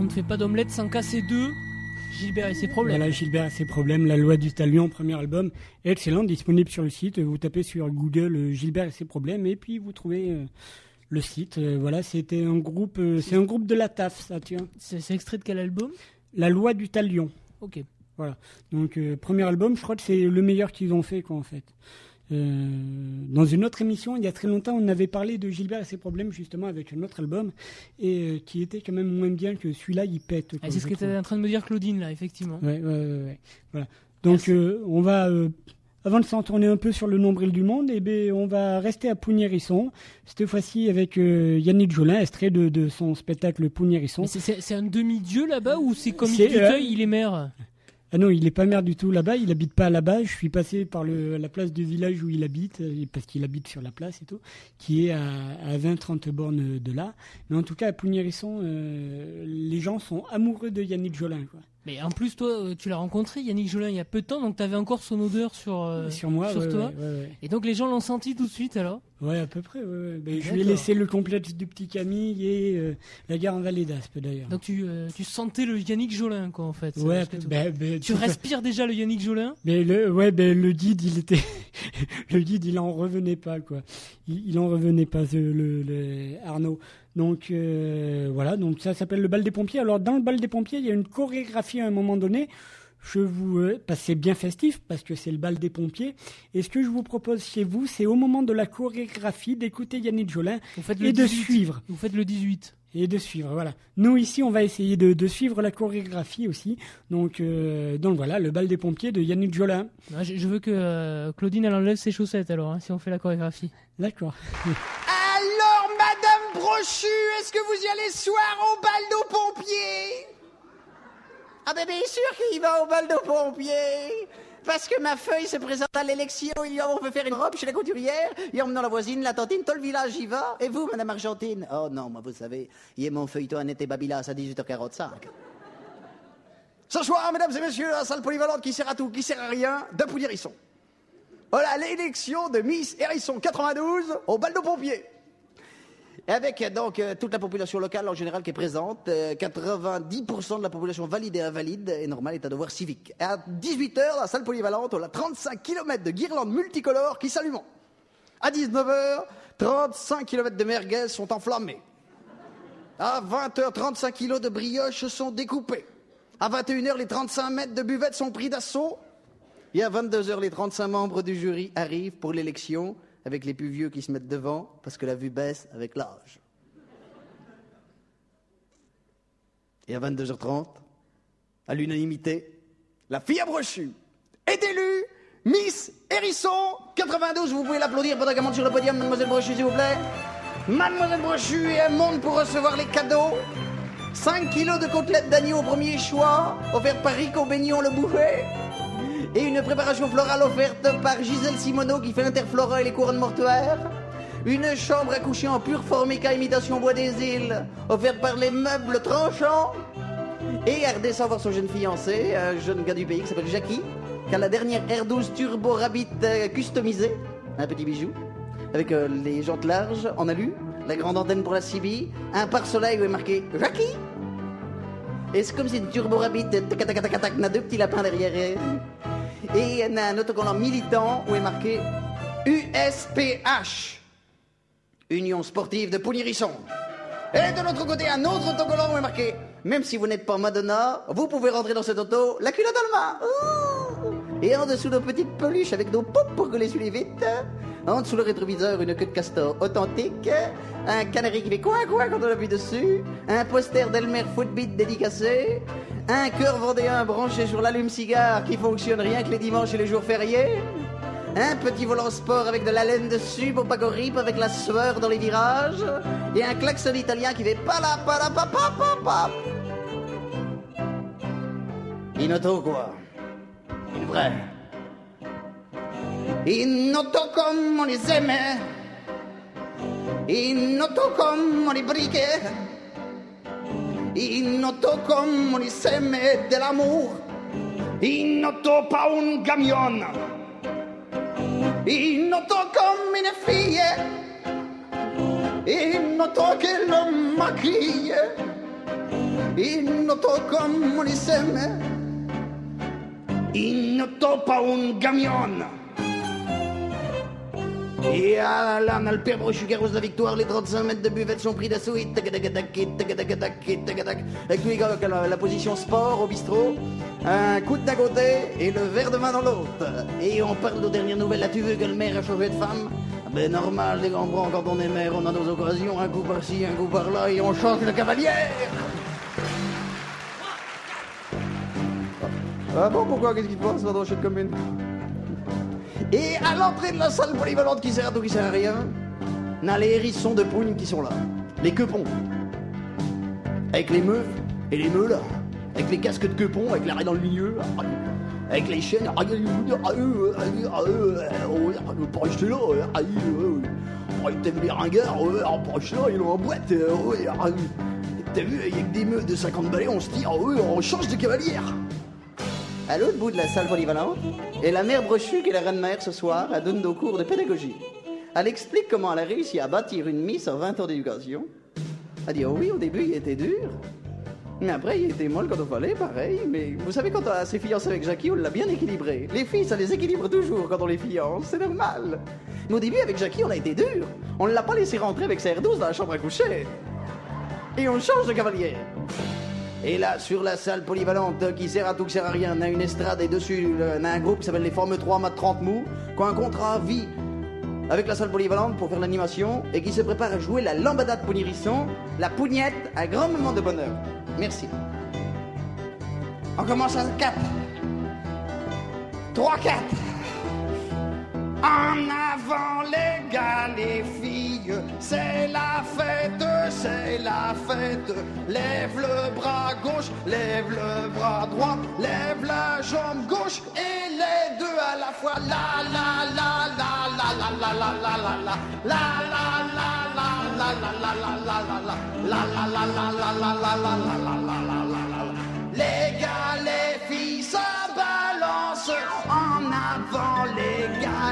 Ne fait pas d'omelette sans casser deux. Gilbert et ses problèmes. Voilà, Gilbert a ses problèmes. La loi du talion, premier album, excellent, disponible sur le site. Vous tapez sur Google euh, Gilbert et ses problèmes et puis vous trouvez euh, le site. Euh, voilà, c'était un groupe, euh, c'est un groupe de la TAF, ça, vois. C'est extrait de quel album? La loi du talion. Ok. Voilà. Donc, premier album, je crois que c'est le meilleur qu'ils ont fait, quoi, en fait. Euh, dans une autre émission, il y a très longtemps, on avait parlé de Gilbert et ses problèmes, justement, avec un autre album, et euh, qui était quand même moins bien que celui-là, il pète. Ah, c'est ce que tu trouve. en train de me dire, Claudine, là, effectivement. Ouais, ouais, ouais. Voilà. Donc, euh, on va, avant de s'en tourner un peu sur le nombril du monde, eh ben, on va rester à Pougnérisson. Cette fois-ci avec euh, Yannick Jolin, extrait de, de son spectacle Pougnérisson. C'est- un demi-dieu là-bas ou c'est comme il euh, il est maire? Ah non, il n'est pas maire du tout là-bas, il habite pas là-bas. Je suis passé par la place du village où il habite, euh, parce qu'il habite sur la place et tout, qui est à, à 20-30 bornes de là. Mais en tout cas, à Pougnérisson, euh, les gens sont amoureux de Yannick Jolin. Mais en plus, toi, euh, tu l'as rencontré, Yannick Jolin, il y a peu de temps, donc tu avais encore son odeur sur, euh, sur moi, ouais, toi. ouais, ouais, ouais. Et donc les gens l'ont senti tout de suite alors? Ouais, à peu près. Ouais. Ben, je lui ai laissé le complexe du petit Camille et euh, la gare en Vallée d'Aspe d'ailleurs. Donc tu, euh, tu sentais le Yannick Jolin, quoi, en fait. Ouais, tu- ben, ben, respires déjà le Yannick Jolin? Mais le, ouais, ben, le guide, il était, le guide, il en revenait pas, quoi. Il, il en revenait pas, le Arnaud. Donc, euh, voilà. Donc, ça s'appelle le bal des pompiers. Alors, dans le bal des pompiers, il y a une chorégraphie à un moment donné. Je vous, euh, parce que c'est bien festif, parce que c'est le bal des pompiers. Et ce que je vous propose chez vous, c'est au moment de la chorégraphie d'écouter Yannick Jolin faites le et de 18. suivre. Vous faites le 18. Et de suivre, voilà. Nous, ici, on va essayer de, de suivre la chorégraphie aussi. Donc, euh, donc voilà, le bal des pompiers de Yannick Jolin. Ouais, je, je veux que euh, Claudine elle enlève ses chaussettes alors, hein, si on fait la chorégraphie. D'accord. Est-ce que vous y allez soir au bal de pompiers? Ah ben bien sûr qu'il va au bal de pompiers parce que ma feuille se présente à l'élection, il y a, on veut faire une robe chez la couturière, et emmenant la voisine, la tantine, tout le village y va. Et vous, Madame Argentine? Oh non, moi vous savez, hier mon feuilleton en était Babylas à 18h45. Ce soir, mesdames et messieurs, la salle polyvalente qui sert à tout, qui sert à rien, de Pouilly-Hérisson. Voilà l'élection de Miss Hérisson 92 au bal de pompiers. Avec euh, donc euh, toute la population locale en général qui est présente, euh, 90% de la population valide et invalide et normal est à devoir civique. À 18h, la salle polyvalente, on a 35 km de guirlandes multicolores qui s'allument. À 19h, 35 km de merguez sont enflammés. À 20h, 35 kg de brioches sont découpés. À 21h, les 35 mètres de buvette sont pris d'assaut. Et à 22h, les 35 membres du jury arrivent pour l'élection, avec les plus vieux qui se mettent devant, parce que la vue baisse avec l'âge. Et à 22h30, à l'unanimité, la fille à brochu est élue Miss Hérisson 92. Vous pouvez l'applaudir pendant qu'elle monte sur le podium, Mademoiselle Brochu, s'il vous plaît. Mademoiselle Brochu, et elle monte pour recevoir les cadeaux. 5 kilos de côtelettes d'agneau au premier choix, offert par Rico Beignon le boucher. Et une préparation florale offerte par Gisèle Simoneau qui fait Interflora et les couronnes mortuaires. Une chambre à coucher en pure formica imitation bois des îles, offerte par les meubles tranchants. Et elle redescend voir son jeune fiancé, un jeune gars du pays qui s'appelle Jackie, qui a la dernière R12 Turbo Rabbit euh, customisée, un petit bijou, avec euh, les jantes larges en alu, la grande antenne pour la CB, un pare-soleil où est marqué Jackie. Et c'est comme si une Turbo Rabbit tac, tac, tac, tac, n'a deux petits lapins derrière elle. Et elle a un autocollant militant où est marqué USPH, Union Sportive de Pouligrisson. Et de l'autre côté, un autre autocollant où est marqué Même si vous n'êtes pas Madonna, vous pouvez rentrer dans cette auto, la culotte dans le main. Et en dessous, nos petites peluches avec nos pops pour que les suivez vite. En dessous le rétroviseur, une queue de castor authentique. Un canari qui fait coin coin quand on appuie dessus. Un poster d'Elmer Footbeat dédicacé. Un cœur vendéen branché sur l'allume-cigare qui fonctionne rien que les dimanches et les jours fériés. Un petit volant sport avec de la laine dessus pour pas avec la sueur dans les virages. Et un klaxon italien qui fait pala pala pa pa pa pa. Une auto quoi il vrai. Ignoto come le seme, ignoto come le briche, ignoto come le seme dell'amore, ignoto pa un camion, ignoto come le figlie, ignoto che lo macchie, ignoto come le seme. In pas un camion. Et à là, on a le père Brochu qui arrose la victoire, les 35 mètres de buvette sont pris d'assaut. Avec lui, la, position sport au bistrot, un coup d'un côté et le verre de main dans l'autre. Et on parle aux dernières nouvelles. As-tu vu que le maire a changé de femme? Ben normal, les grands bras, quand on est maire, on a nos occasions, un coup par-ci, un coup par-là, et on change de cavalière. Ah bon, pourquoi Qu'est-ce qui se passe dans cette commune et à l'entrée de la salle polyvalente qui sert à tout, qui sert à rien, on a les hérissons de pougne qui sont là. Les quepons. Avec les meufs et les meules. Avec les casques de quepons, avec l'arrêt dans le milieu. Avec les chaînes. Pas rester là. Vu les ringards Pas rester là, ils ont en boîte. T'as vu, avec des meufs de 50 balais, on se tire, on change de cavalière. À l'autre bout de la salle polyvalente, et la mère Brochu, qui est la reine mère ce soir, elle donne nos cours de pédagogie. Elle explique comment elle a réussi à bâtir une miss en 20 ans d'éducation. Elle dit, oh oui, au début, il était dur. Mais après, il était molle quand il fallait, pareil. Mais vous savez, quand on s'est fiancé avec Jackie, on l'a bien équilibré. Les filles, ça les équilibre toujours quand on les fiance, c'est normal. Mais au début, avec Jackie, on a été dur. On ne l'a pas laissé rentrer avec sa R12 dans la chambre à coucher. Et on change de cavalier. Et là, sur la salle polyvalente qui sert à tout, qui sert à rien, on a une estrade et dessus, on a un groupe qui s'appelle les Formes 3 Mat 30 Mou, qui a un contrat à vie avec la salle polyvalente pour faire l'animation et qui se prépare à jouer la lambada de la pougnette, un grand moment de bonheur. Merci. On commence à 4. 3, 4. En avant les gars, les filles, c'est la fête, c'est la fête. Lève le bras gauche, lève le bras droit, lève la jambe gauche et les deux à la fois. La la la la la la la la la la la la la la la la la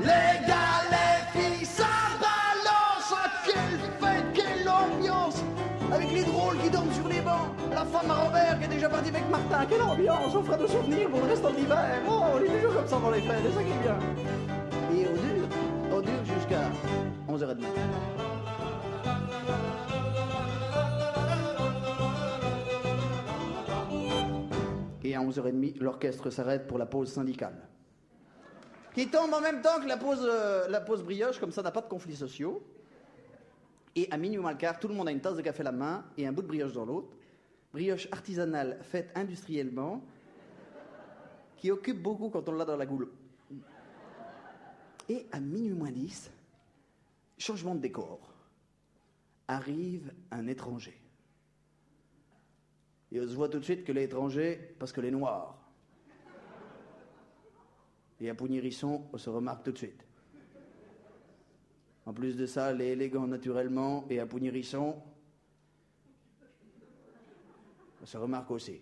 Les gars, les filles, ça balance Quelle fête, quelle ambiance Avec les drôles qui dorment sur les bancs La femme à Robert qui est déjà partie avec Martin Quelle ambiance On fera de souvenirs pour le restant de l'hiver Oh, on est toujours comme ça dans les fêtes, c'est ça qui est bien Et au dur, au dur jusqu'à 11h30. Et à 11h30, l'orchestre s'arrête pour la pause syndicale. Qui tombe en même temps que la pause, euh, brioche, comme ça n'a pas de conflits sociaux. Et à minuit moins le quart, tout le monde a une tasse de café à la main et un bout de brioche dans l'autre. Brioche artisanale faite industriellement, qui occupe beaucoup quand on l'a dans la goule. Et à minuit moins 10, changement de décor. Arrive un étranger. Et on se voit tout de suite que l'étranger, parce que les noirs. Et à Pougnérisson, on se remarque tout de suite. En plus de ça, les élégants naturellement, et à Pougnérisson, on se remarque aussi.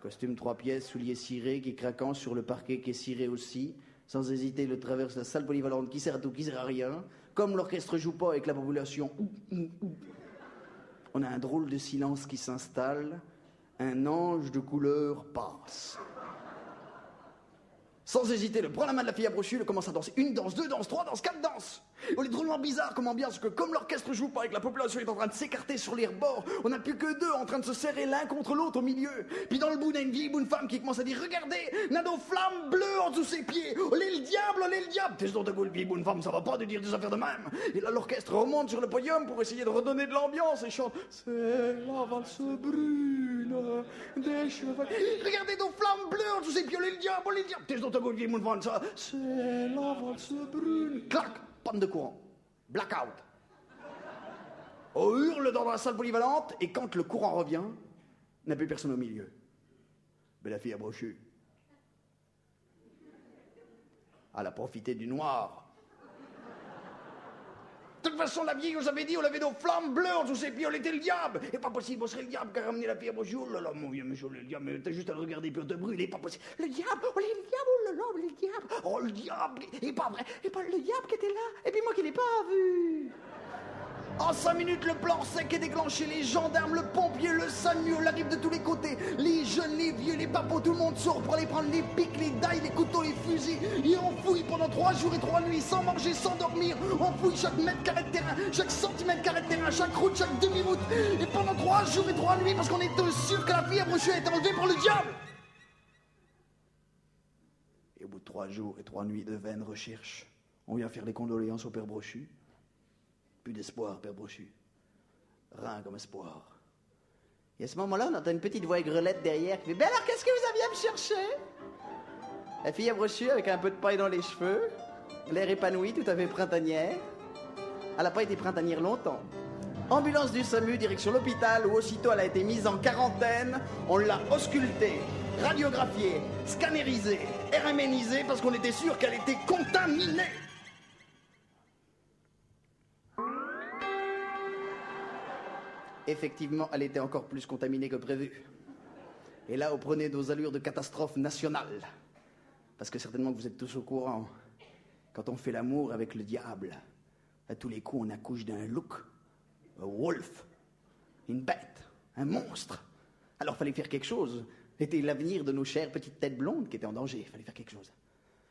Costume trois pièces, souliers cirés qui craquant sur le parquet qui est ciré aussi. Sans hésiter, le traverse la salle polyvalente qui sert à tout, qui sert à rien. Comme l'orchestre joue pas avec la population. On a un drôle de silence qui s'installe. Un ange de couleur passe. Sans hésiter, le prend la main de la fille à brochu, le commence à danser une danse, deux danses, trois danses, quatre danses. On est drôlement bizarre comme ambiance que comme l'orchestre joue pas et que la population est en train de s'écarter sur les rebords, on n'a plus que deux en train de se serrer l'un contre l'autre au milieu. Puis dans le bout, on a une vieille bonne femme qui commence à dire Regardez, nos flammes bleues en dessous ses pieds. Olé le diable, olé le diable. T'es dans ta gueule, vieille bonne femme, ça va pas de dire des affaires de même. Et là, l'orchestre remonte sur le podium pour essayer de redonner de l'ambiance et chante C'est la valse brune des cheveux. Regardez nos flammes bleues en dessous ses pieds, olé le diable, olé le diable. T'es dans ta gueule, vieille bonne femme, ça. C'est la valse brune. Clac panne de courant, blackout. On hurle dans la salle polyvalente et quand le courant revient, il n'y a plus personne au milieu. Mais la fille a brochu. Elle a profité du noir. De toute façon, la vieille, on avait dit, on avait nos flammes bleues, on s'est puis on était le diable. Et pas possible, on serait le diable qui a ramené la brochu. Oh là là, mon vieux monsieur, le diable, mais t'as juste à le regarder puis on te brûle. Et pas possible. Le diable, oh le diable, oh là, le diable. Oh le diable, et pas vrai. Et pas le diable qui était là. Et puis moi qui l'ai pas vu. En cinq minutes, le plan sec est déclenché. Les gendarmes, le pompier, le SAMU, on arrive de tous les côtés. Les jeunes, les vieux, les papos, tout le monde sort pour aller prendre les pics, les dailles, les couteaux, les fusils. Et on fouille pendant trois jours et trois nuits, sans manger, sans dormir. On fouille chaque mètre carré de terrain, chaque centimètre carré de terrain, chaque route, chaque demi-route. Et pendant trois jours et trois nuits, parce qu'on était sûr que la fille à a été enlevée par le diable. Et au bout de trois jours et trois nuits de vaines recherches, on vient faire les condoléances au père Brochu. Plus d'espoir, père Brochu. Rien comme espoir. Et à ce moment-là, on entend une petite voix aigrelette derrière qui fait Ben alors, qu'est-ce que vous aviez à me chercher La fille à Brochu avec un peu de paille dans les cheveux, l'air épanoui, tout à fait printanière. Elle n'a pas été printanière longtemps. Ambulance du SAMU, direction l'hôpital, où aussitôt elle a été mise en quarantaine. On l'a auscultée, radiographiée, scannérisée, RMNisée, parce qu'on était sûr qu'elle était contaminée. Effectivement, elle était encore plus contaminée que prévu. Et là, on prenait nos allures de catastrophe nationale. Parce que certainement que vous êtes tous au courant. Quand on fait l'amour avec le diable, à tous les coups, on accouche d'un look, un wolf, une bête, un monstre. Alors, fallait faire quelque chose. C'était l'avenir de nos chères petites têtes blondes qui étaient en danger. Fallait faire quelque chose.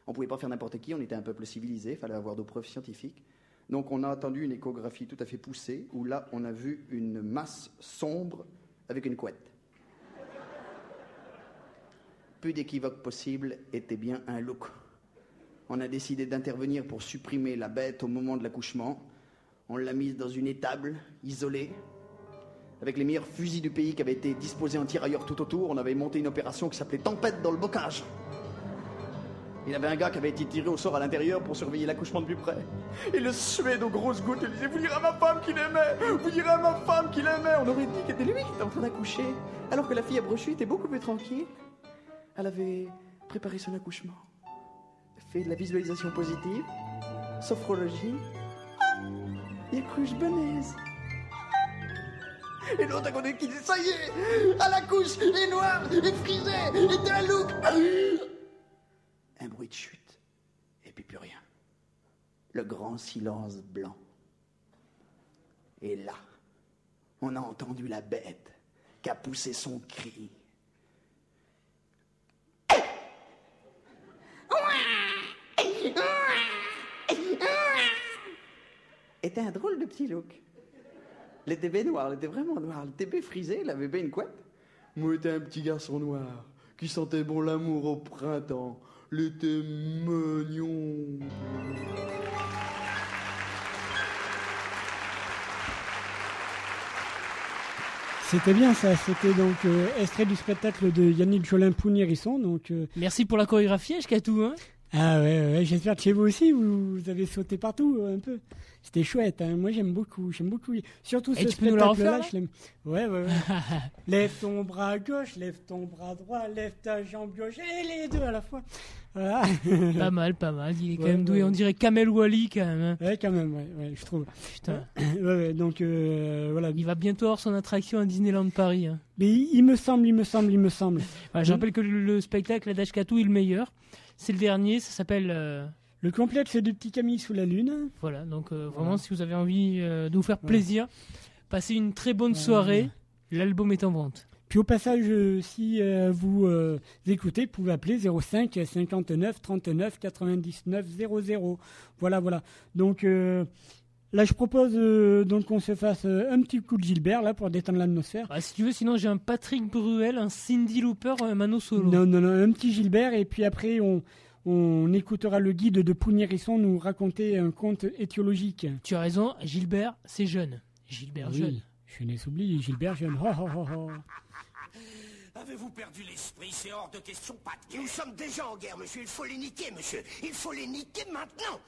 On pouvait pas faire n'importe qui, on était un peuple civilisé, fallait avoir des preuves scientifiques. Donc on a attendu une échographie tout à fait poussée, où là on a vu une masse sombre avec une couette. Plus d'équivoque possible, était bien un look. On a décidé d'intervenir pour supprimer la bête au moment de l'accouchement. On l'a mise dans une étable, isolée, avec les meilleurs fusils du pays qui avaient été disposés en tirailleurs tout autour. On avait monté une opération qui s'appelait Tempête dans le bocage. Il avait un gars qui avait été tiré au sort à l'intérieur pour surveiller l'accouchement de plus près. Il le suait de grosses gouttes et disait Vous direz à ma femme qu'il aimait Vous direz à ma femme qu'il aimait On aurait dit que c'était lui qui était en train d'accoucher. Alors que la fille à Brochu était beaucoup plus tranquille. Elle avait préparé son accouchement, fait de la visualisation positive, sophrologie et benaise. Et l'autre à côté qui dit Ça y est À la couche, est noire, est frisée, est un look un bruit de chute, et puis plus rien. Le grand silence blanc. Et là, on a entendu la bête qui a poussé son cri. Était un drôle de petit look. Le TB noir, il était vraiment noir. Le TB frisé, il avait bien une couette. Moi, était un petit garçon noir qui sentait bon l'amour au printemps. L'été mignon. C'était bien ça, c'était donc euh, extrait du spectacle de Yannick Jolin Pouniérisson. Donc, euh, Merci pour la chorégraphie, jusqu'à tout. Hein Ah ouais, ouais, j'espère que chez vous aussi, vous, vous avez sauté partout euh, un peu. C'était chouette, hein. moi j'aime beaucoup, j'aime beaucoup. Surtout Et ce spectacle-là, je l'aime. Ouais, ouais, ouais. lève ton bras gauche, lève ton bras droit, lève ta jambe gauche et les deux à la fois. Voilà. pas mal, pas mal. Il est quand même doué. ouais. On dirait Kamel Wally quand même. hein. Ouais, quand même, ouais, ouais, je trouve. Putain. Ouais, ouais, donc euh, voilà. Il va bientôt avoir son attraction à Disneyland Paris. hein. Mais il, il me semble, il me semble, il me semble. Voilà, je rappelle que le, le spectacle Dash Katou est le meilleur. C'est le dernier, ça s'appelle. euh, Le complexe de Petit Camille sous la lune. Voilà, donc euh, vraiment, si vous avez envie euh, de vous faire Ouais. plaisir, passez une très bonne Ouais. soirée. L'album est en vente. Puis au passage, si vous écoutez, vous pouvez appeler 05 59 39 99 00. Voilà, voilà. Donc là, je propose euh, donc qu'on se fasse euh, un petit coup de Gilbert là pour détendre l'atmosphère. Ah, si tu veux, sinon j'ai un Patrick Bruel, un Cindy Looper, un Mano Solo. Non, non, non, un petit Gilbert et puis après on on écoutera le guide de Pougnérisson nous raconter un conte étiologique. Tu as raison, Gilbert, c'est jeune. Gilbert Oui, jeune. Je n'ai oublié Gilbert jeune. Oh, oh, oh, oh. Avez-vous perdu l'esprit C'est hors de question, guerre. Nous sommes déjà en guerre, monsieur. Il faut les niquer, monsieur. Il faut les niquer maintenant.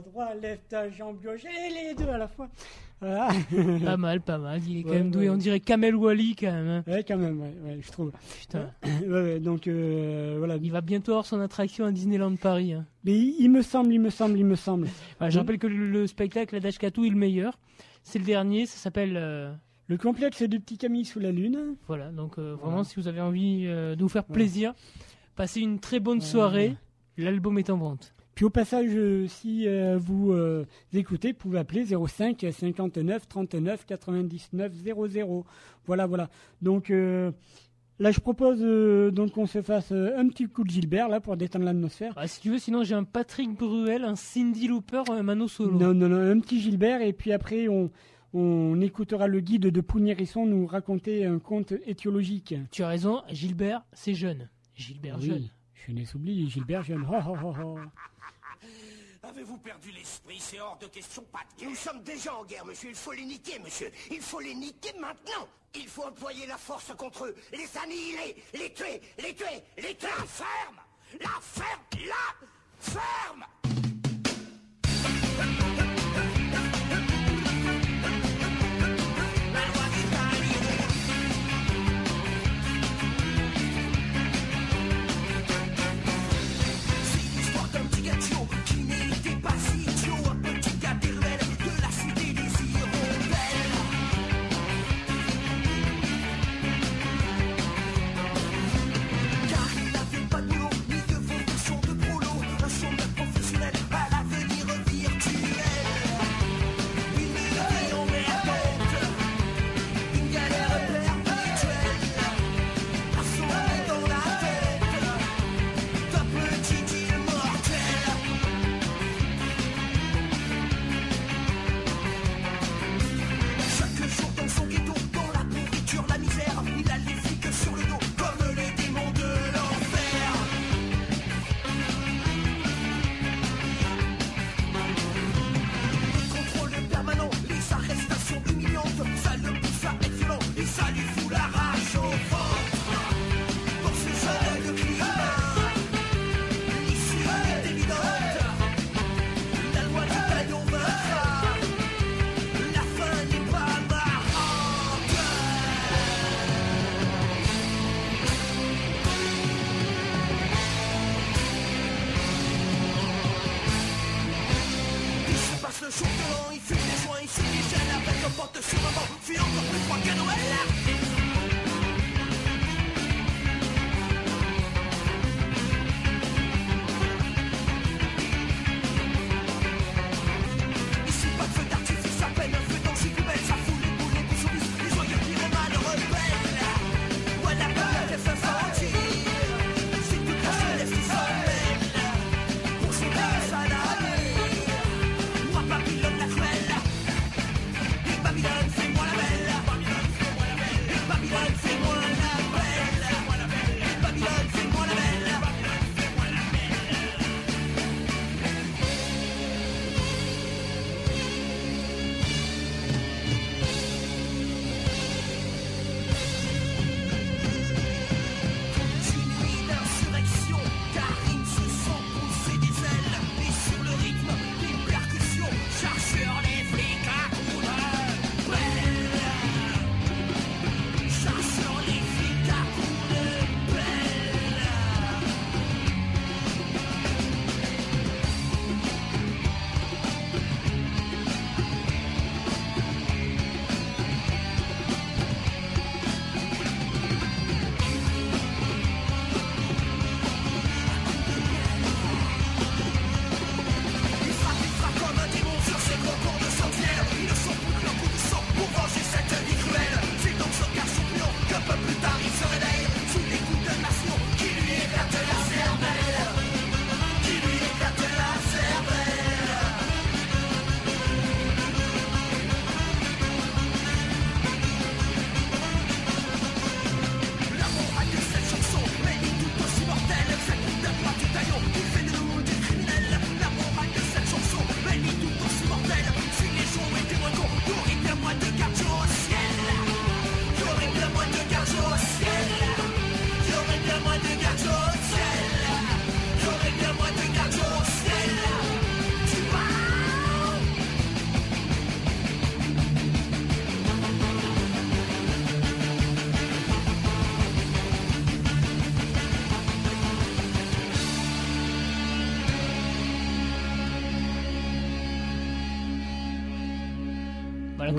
À droite, left, jambe gauche, et les deux à la fois. Voilà. Pas mal, pas mal. Il est quand Ouais, même doué. ouais. On dirait Kamel Wally quand même. hein. Ouais, quand même, ouais, je trouve. Putain. Donc euh, voilà. Il va bientôt avoir son attraction à Disneyland Paris. hein. Mais il, il me semble, il me semble, il me semble. Je rappelle que le, le spectacle la Dashkatu est le meilleur. C'est le dernier, ça s'appelle. euh, Le complexe de Petit Camille sous la lune. Voilà, donc euh, vraiment, si vous avez envie euh, de vous faire plaisir, passez une très bonne soirée. L'album est en vente. Puis au passage, euh, si euh, vous euh, écoutez, vous pouvez appeler 05 59 39 99 00. Voilà, voilà. Donc euh, là, je propose donc qu'on se fasse un petit coup de Gilbert là pour détendre l'atmosphère. Ah, si tu veux, sinon j'ai un Patrick Bruel, un Cindy Looper, un Mano Solo. Non, non, non, un petit Gilbert et puis après on on écoutera le guide de Pougnérisson nous raconter un conte étiologique. Tu as raison, Gilbert, c'est jeune. Gilbert Oui, jeune. je n'ai oublié Gilbert jeune. Oh, oh, oh. Avez-vous perdu l'esprit? C'est hors de question, pas Nous sommes déjà en guerre, monsieur. Il faut les niquer, monsieur. Il faut les niquer maintenant. Il faut employer la force contre eux, les annihiler, les tuer, les tuer, les tuer. La ferme La ferme La ferme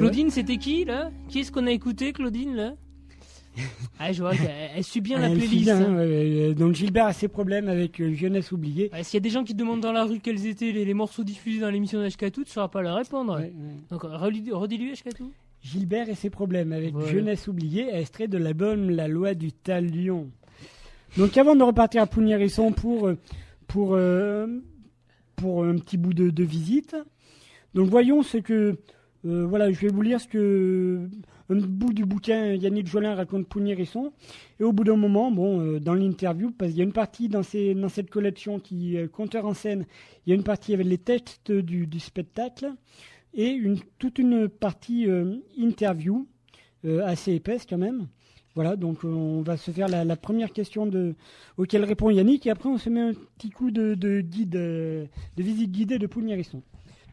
Claudine, c'était qui là? Qui est-ce qu'on a écouté, Claudine là? Ah, je vois qu'elle elle suit bien la Elle playlist. hein, euh, donc Gilbert a ses problèmes avec euh, Jeunesse oubliée. S'il y a des gens qui te demandent dans la rue quels étaient les, les morceaux diffusés dans l'émission d'Ashkatou, tu ne sauras pas leur répondre. Donc, redis-lui Ashkatou. Gilbert et ses problèmes avec Voilà. Jeunesse oubliée, extrait de l'album La loi du talion. Donc avant de repartir à Pougnérisson pour, euh, pour, euh, pour un petit bout de, de visite, donc voyons ce que... euh, voilà, je vais vous lire ce que un bout du bouquin Yannick Jolin raconte Pougnérisson. Et au bout d'un moment, bon, euh, dans l'interview, parce qu'il y a une partie dans, cette collection qui est compteur en scène, il y a une partie avec les textes du, spectacle et une, toute une partie euh, interview euh, assez épaisse quand même. Voilà, donc euh, on va se faire la, première question de, auquel répond Yannick, et après on se met un petit coup de, de guide, euh, de visite guidée de Poulnierisson.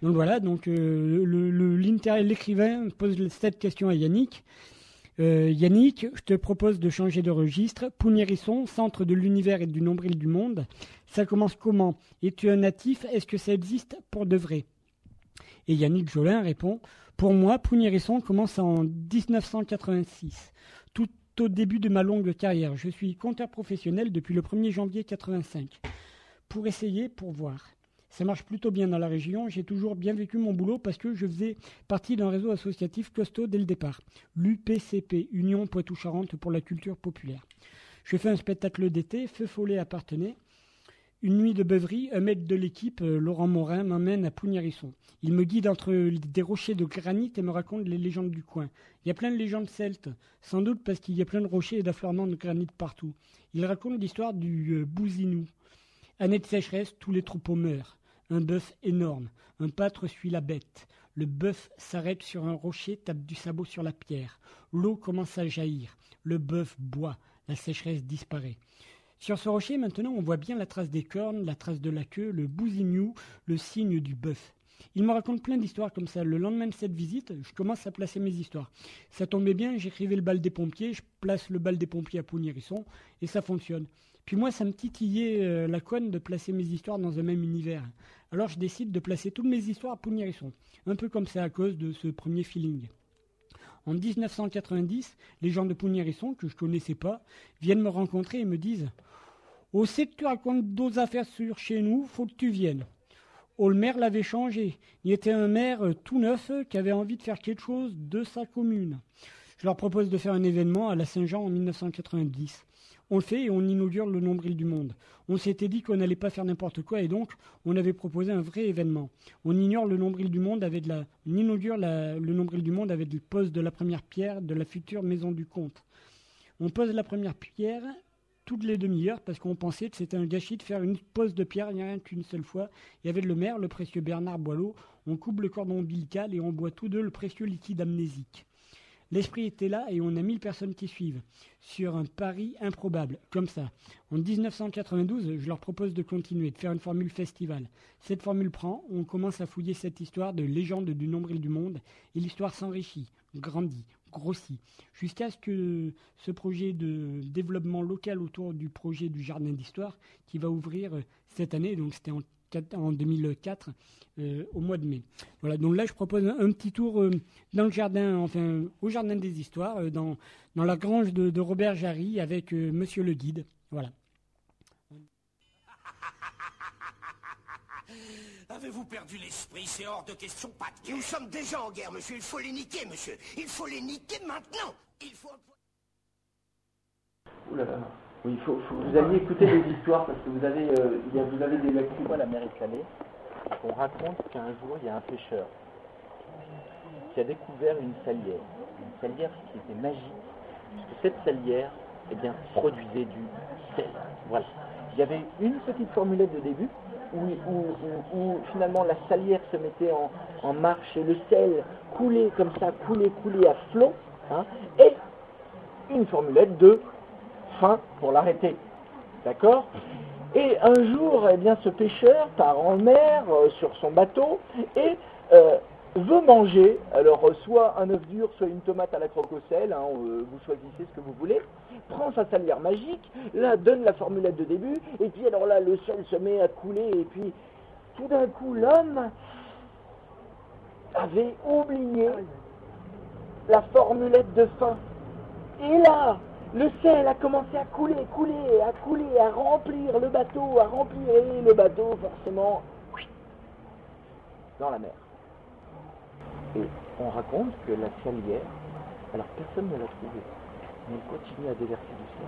Donc voilà, donc euh, l'écrivain pose cette question à Yannick. Euh, Yannick, je te propose de changer de registre. Pougnérisson, centre de l'univers et du nombril du monde. Ça commence comment? Es-tu un natif? Est-ce que ça existe pour de vrai? Et Yannick Jolin répond Pour moi, Pougnérisson commence en 1986, tout au début de ma longue carrière. Je suis compteur professionnel depuis le 1er janvier 85. Pour essayer, pour voir. Ça marche plutôt bien dans la région. J'ai toujours bien vécu mon boulot parce que je faisais partie d'un réseau associatif costaud dès le départ. L'UPCP, Union Poitou-Charentes pour la culture populaire. Je fais un spectacle d'été, Feu Follet appartenait. Une nuit de beuverie, un maître de l'équipe, euh, Laurent Morin, m'emmène à Pougnérisson. Il me guide entre des rochers de granit et me raconte les légendes du coin. Il y a plein de légendes celtes, sans doute parce qu'il y a plein de rochers et d'affleurements de granit partout. Il raconte l'histoire du euh, Bousinou. Année de sécheresse, tous les troupeaux meurent. Un bœuf énorme. Un pâtre suit la bête. Le bœuf s'arrête sur un rocher, tape du sabot sur la pierre. L'eau commence à jaillir. Le bœuf boit. La sécheresse disparaît. Sur ce rocher, maintenant, on voit bien la trace des cornes, la trace de la queue, le bousignou, le signe du bœuf. Il me raconte plein d'histoires comme ça. Le lendemain de cette visite, je commence à placer mes histoires. Ça tombait bien, j'écrivais le bal des pompiers, je place le bal des pompiers à Pougnérisson, et ça fonctionne. Puis moi, ça me titillait euh, la couenne de placer mes histoires dans un même univers. Alors je décide de placer toutes mes histoires à Pougnérisson. Un peu comme ça à cause de ce premier feeling. En 1990, les gens de Pougnérisson, que je connaissais pas, viennent me rencontrer et me disent Oh, c'est que tu racontes d'autres affaires sur chez nous, faut que tu viennes. Oh, le maire l'avait changé. Il était un maire euh, tout neuf qui avait envie de faire quelque chose de sa commune. Je leur propose de faire un événement à la Saint-Jean en 1990. On le fait et on inaugure le nombril du monde. On s'était dit qu'on n'allait pas faire n'importe quoi et donc on avait proposé un vrai événement. On ignore le nombril du monde avec la, on inaugure le nombril du monde avec le pose de la première pierre de la future maison du comte. On pose la première pierre toutes les demi-heures parce qu'on pensait que c'était un gâchis de faire une pose de pierre rien qu'une seule fois. Il y avait le maire, le précieux Bernard Boileau. On coupe le cordon ombilical et on boit tous deux le précieux liquide amnésique. L'esprit était là et on a 1000 personnes qui suivent, sur un pari improbable, comme ça. En 1992, je leur propose de continuer, de faire une formule festival. Cette formule prend, on commence à fouiller cette histoire de légende du nombril du monde, et l'histoire s'enrichit, grandit, grossit, jusqu'à ce que ce projet de développement local autour du projet du jardin d'histoire, qui va ouvrir euh, cette année, donc c'était en, en 2004, euh, au mois de mai. Voilà, donc là je propose un, un petit tour euh, dans le jardin, enfin au jardin des histoires, euh, dans, dans la grange de, de Robert Jarry avec euh, Monsieur le guide. Voilà. Avez-vous perdu l'esprit? C'est hors de question, de Nous sommes déjà en guerre, monsieur. Il faut les niquer, monsieur. Il faut les niquer maintenant. Il faut... Ouh là là. Il faut, vous alliez écouter des histoires parce que vous avez, euh, il y a- vous avez des salée, on raconte qu'un jour, il y a un pêcheur qui a découvert une salière. Une salière qui était magique, puisque cette salière, eh bien, produisait du sel. Voilà. Il y avait une petite formulette de début où, finalement la salière se mettait en, en marche et le sel coulait comme ça, coulait, coulait à flot, hein, et une formulette de pour l'arrêter. D'accord Et un jour, eh bien, ce pêcheur part en mer euh, sur son bateau et euh, veut manger, alors euh, soit un œuf dur, soit une tomate à la croque au sel, vous choisissez ce que vous voulez, prend sa salière magique, là donne la formulette de début, et puis alors là le sel se met à couler, et puis tout d'un coup l'homme avait oublié la formulette de fin. Et là, le sel a commencé à couler, couler, à couler, à remplir le bateau, à remplir le bateau, forcément, dans la mer. Et on raconte que la salière, alors personne ne l'a trouvée, mais elle continue à déverser du sel.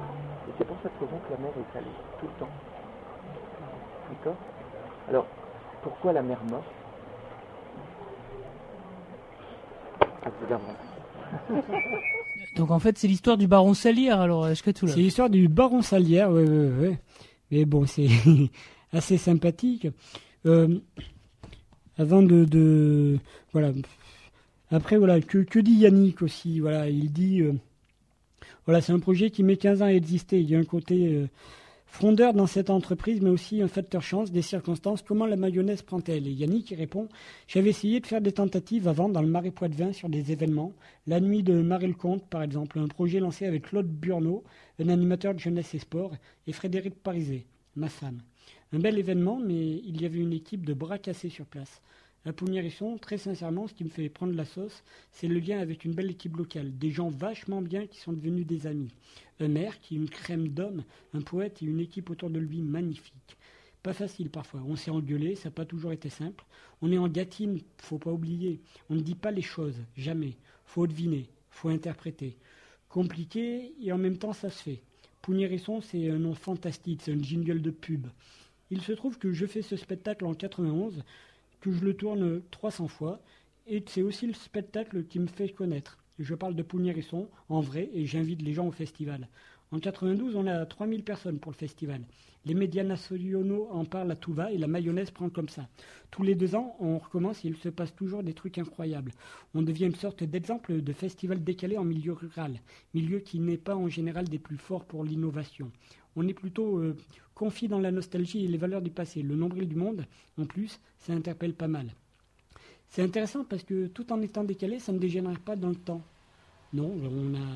Et c'est pour cette raison que la mer est salée, tout le temps. D'accord? Alors, pourquoi la mer morte? Ah, vous garderez. Donc en fait, c'est l'histoire du baron Salière, alors, là C'est l'histoire du baron Salière, oui, oui, oui. Mais bon, c'est assez sympathique. Euh, avant de, Voilà. Après, voilà, que, que dit Yannick aussi Voilà, il dit. euh, voilà, c'est un projet qui met 15 ans à exister. Il y a un côté euh, frondeur dans cette entreprise, mais aussi un facteur chance, des circonstances. Comment la mayonnaise prend-elle? Et Yannick répond J'avais essayé de faire des tentatives avant dans le Marais Poitevin sur des événements. La nuit de Marie-le-Comte, par exemple, un projet lancé avec Claude Burnot, un animateur de jeunesse et sport, et Frédéric Pariset, ma femme. Un bel événement, mais il y avait une équipe de bras cassés sur place. À Pougnérisson, très sincèrement, ce qui me fait prendre la sauce, c'est le lien avec une belle équipe locale, des gens vachement bien qui sont devenus des amis. Un maire qui est une crème d'hommes, un poète et une équipe autour de lui magnifique. Pas facile parfois, on s'est engueulé, ça n'a pas toujours été simple. On est en gâtine, faut pas oublier. On ne dit pas les choses, jamais. Faut deviner, faut interpréter. Compliqué et en même temps ça se fait. Pougnérisson, c'est un nom fantastique, c'est un jingle de pub. Il se trouve que je fais ce spectacle en 91, que je le tourne 300 fois, et c'est aussi le spectacle qui me fait connaître. Je parle de Pougnérisson en vrai et j'invite les gens au festival. En 92, on a 3000 personnes pour le festival. Les médias nationaux en parlent à tout va et la mayonnaise prend comme ça. Tous les deux ans, on recommence et il se passe toujours des trucs incroyables. On devient une sorte d'exemple de festival décalé en milieu rural, milieu qui n'est pas en général des plus forts pour l'innovation. On est plutôt euh, confit dans la nostalgie et les valeurs du passé. Le nombril du monde, en plus, ça interpelle pas mal. C'est intéressant parce que tout en étant décalé, ça ne dégénère pas dans le temps. Non, on a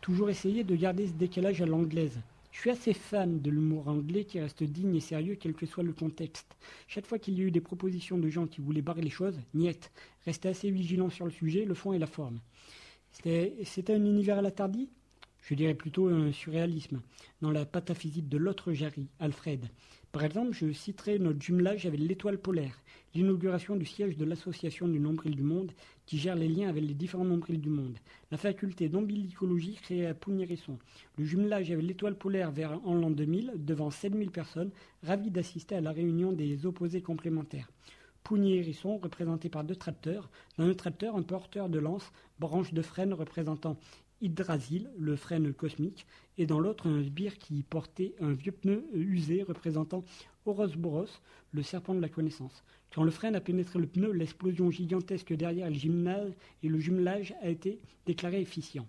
toujours essayé de garder ce décalage à l'anglaise. Je suis assez fan de l'humour anglais qui reste digne et sérieux quel que soit le contexte. Chaque fois qu'il y a eu des propositions de gens qui voulaient barrer les choses, niet, restez assez vigilant sur le sujet, le fond et la forme. C'était c'était un univers à la Je dirais plutôt un surréalisme, dans la pataphysique de l'autre Jarry, Alfred. Par exemple, je citerai notre jumelage avec l'étoile polaire, l'inauguration du siège de l'association du nombril du monde qui gère les liens avec les différents nombrils du monde, la faculté d'ombilicologie créée à Pougnérisson, le jumelage avec l'étoile polaire vers en l'an 2000 devant 7000 personnes ravies d'assister à la réunion des opposés complémentaires. Pougny-Hérisson, représenté par deux tracteurs. Dans un tracteur, un porteur de lance, branche de frêne représentant Hydrasil, le frêne cosmique, et dans l'autre, un sbire qui portait un vieux pneu usé représentant Ouroboros, le serpent de la connaissance. Quand le frêne a pénétré le pneu, l'explosion gigantesque derrière le gymnase et le jumelage a été déclaré efficient.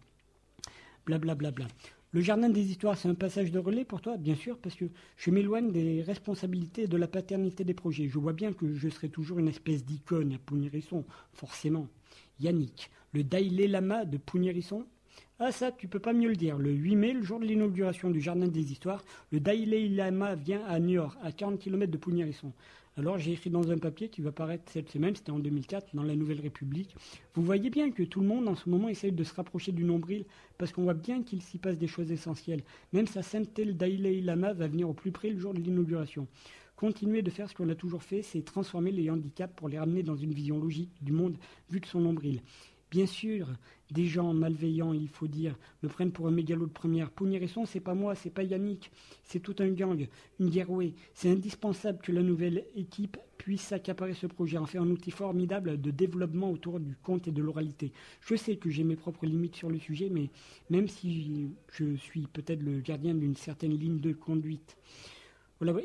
Blablabla. Bla, bla, bla. Le jardin des histoires, c'est un passage de relais pour toi, bien sûr, parce que je m'éloigne des responsabilités et de la paternité des projets. Je vois bien que je serai toujours une espèce d'icône à Pougnérisson, forcément. Yannick, le Dalai Lama de Pougnérisson Ah ça, tu peux pas mieux le dire. Le 8 mai, le jour de l'inauguration du jardin des histoires, le Dalai Lama vient à Niort, à 40 km de Pougnérisson. Alors j'ai écrit dans un papier qui va paraître cette semaine, c'était en 2004, dans la Nouvelle République. Vous voyez bien que tout le monde en ce moment essaye de se rapprocher du nombril, parce qu'on voit bien qu'il s'y passe des choses essentielles. Même sa sainteté, le Dalai Lama, va venir au plus près le jour de l'inauguration. Continuer de faire ce qu'on a toujours fait, c'est transformer les handicaps pour les ramener dans une vision logique du monde vu de son nombril. Bien sûr, des gens malveillants, il faut dire, me prennent pour un mégalo de première. Pougnérisson, c'est pas moi, c'est pas Yannick, c'est tout un gang, une guerrouée. C'est indispensable que la nouvelle équipe puisse s'accaparer ce projet, en faire un outil formidable de développement autour du conte et de l'oralité. Je sais que j'ai mes propres limites sur le sujet, mais même si je suis peut-être le gardien d'une certaine ligne de conduite.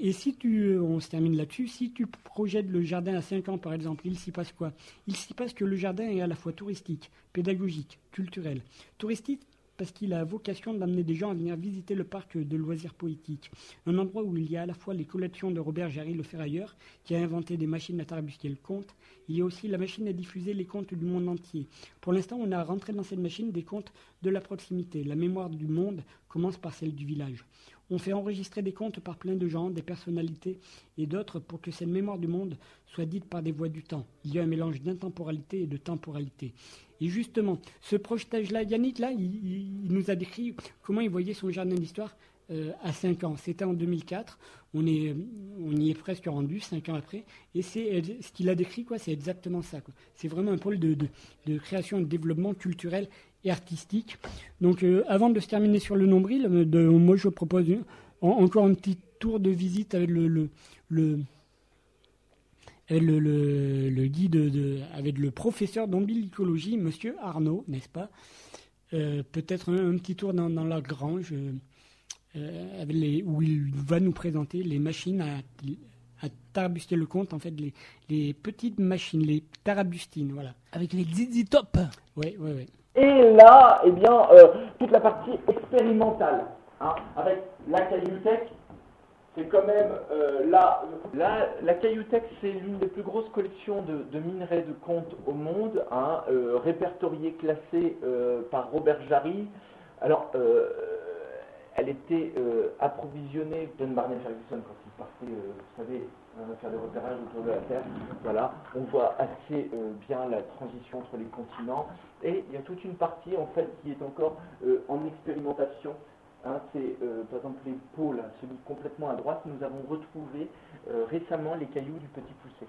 Et si tu, on se termine là-dessus, si tu projettes le jardin à 5 ans par exemple, il s'y passe quoi? Il s'y passe que le jardin est à la fois touristique, pédagogique, culturel. Touristique parce qu'il a vocation d'amener des gens à venir visiter le parc de loisirs poétiques. Un endroit où il y a à la fois les collections de Robert Jarry le ferrailleur, qui a inventé des machines à tarabusquer le conte, il y a aussi la machine à diffuser les contes du monde entier. Pour l'instant, on a rentré dans cette machine des contes de la proximité. La mémoire du monde commence par celle du village. On fait enregistrer des contes par plein de gens, des personnalités et d'autres pour que cette mémoire du monde soit dite par des voix du temps. Il y a un mélange d'intemporalité et de temporalité. Et justement, ce projetage-là, Yannick, là, il, il- nous a décrit comment il voyait son jardin d'histoire euh, à 5 ans. C'était en 2004. On, on y est presque rendu, 5 ans après. Et c'est ce qu'il a décrit, quoi, c'est exactement ça. C'est vraiment un pôle de, de- de création et de développement culturel et artistique. Donc, euh, avant de se terminer sur le nombril, euh, de- moi, je propose une- en- encore un petit tour de visite avec le, le, le- avec le, le- le guide, de, avec le professeur d'ombilicologie, Monsieur Arnaud, n'est-ce pas? Euh, Peut-être un, un petit tour dans, dans la grange, euh, avec les, où il va nous présenter les machines à, à tarabuster le compte, en fait, les, les petites machines, les tarabustines, voilà. Avec les Zizi Top Oui, oui, oui. Et là, eh bien, euh, toute la partie expérimentale, hein, avec la Cailloutech, c'est quand même euh, là, la Cailloutech, c'est l'une des plus grosses collections de, minerais de compte au monde, hein, euh, répertoriée, classée euh, par Robert Jarry. Alors, euh, elle était approvisionnée, John Barney Ferguson, quand il partait, vous savez, faire des repérages autour de la Terre. Voilà, on voit assez euh, bien la transition entre les continents. Et il y a toute une partie, en fait, qui est encore euh, en expérimentation. Hein, c'est, euh, par exemple, les pôles, hein, celui complètement à droite, nous avons retrouvé récemment les cailloux du petit poussé.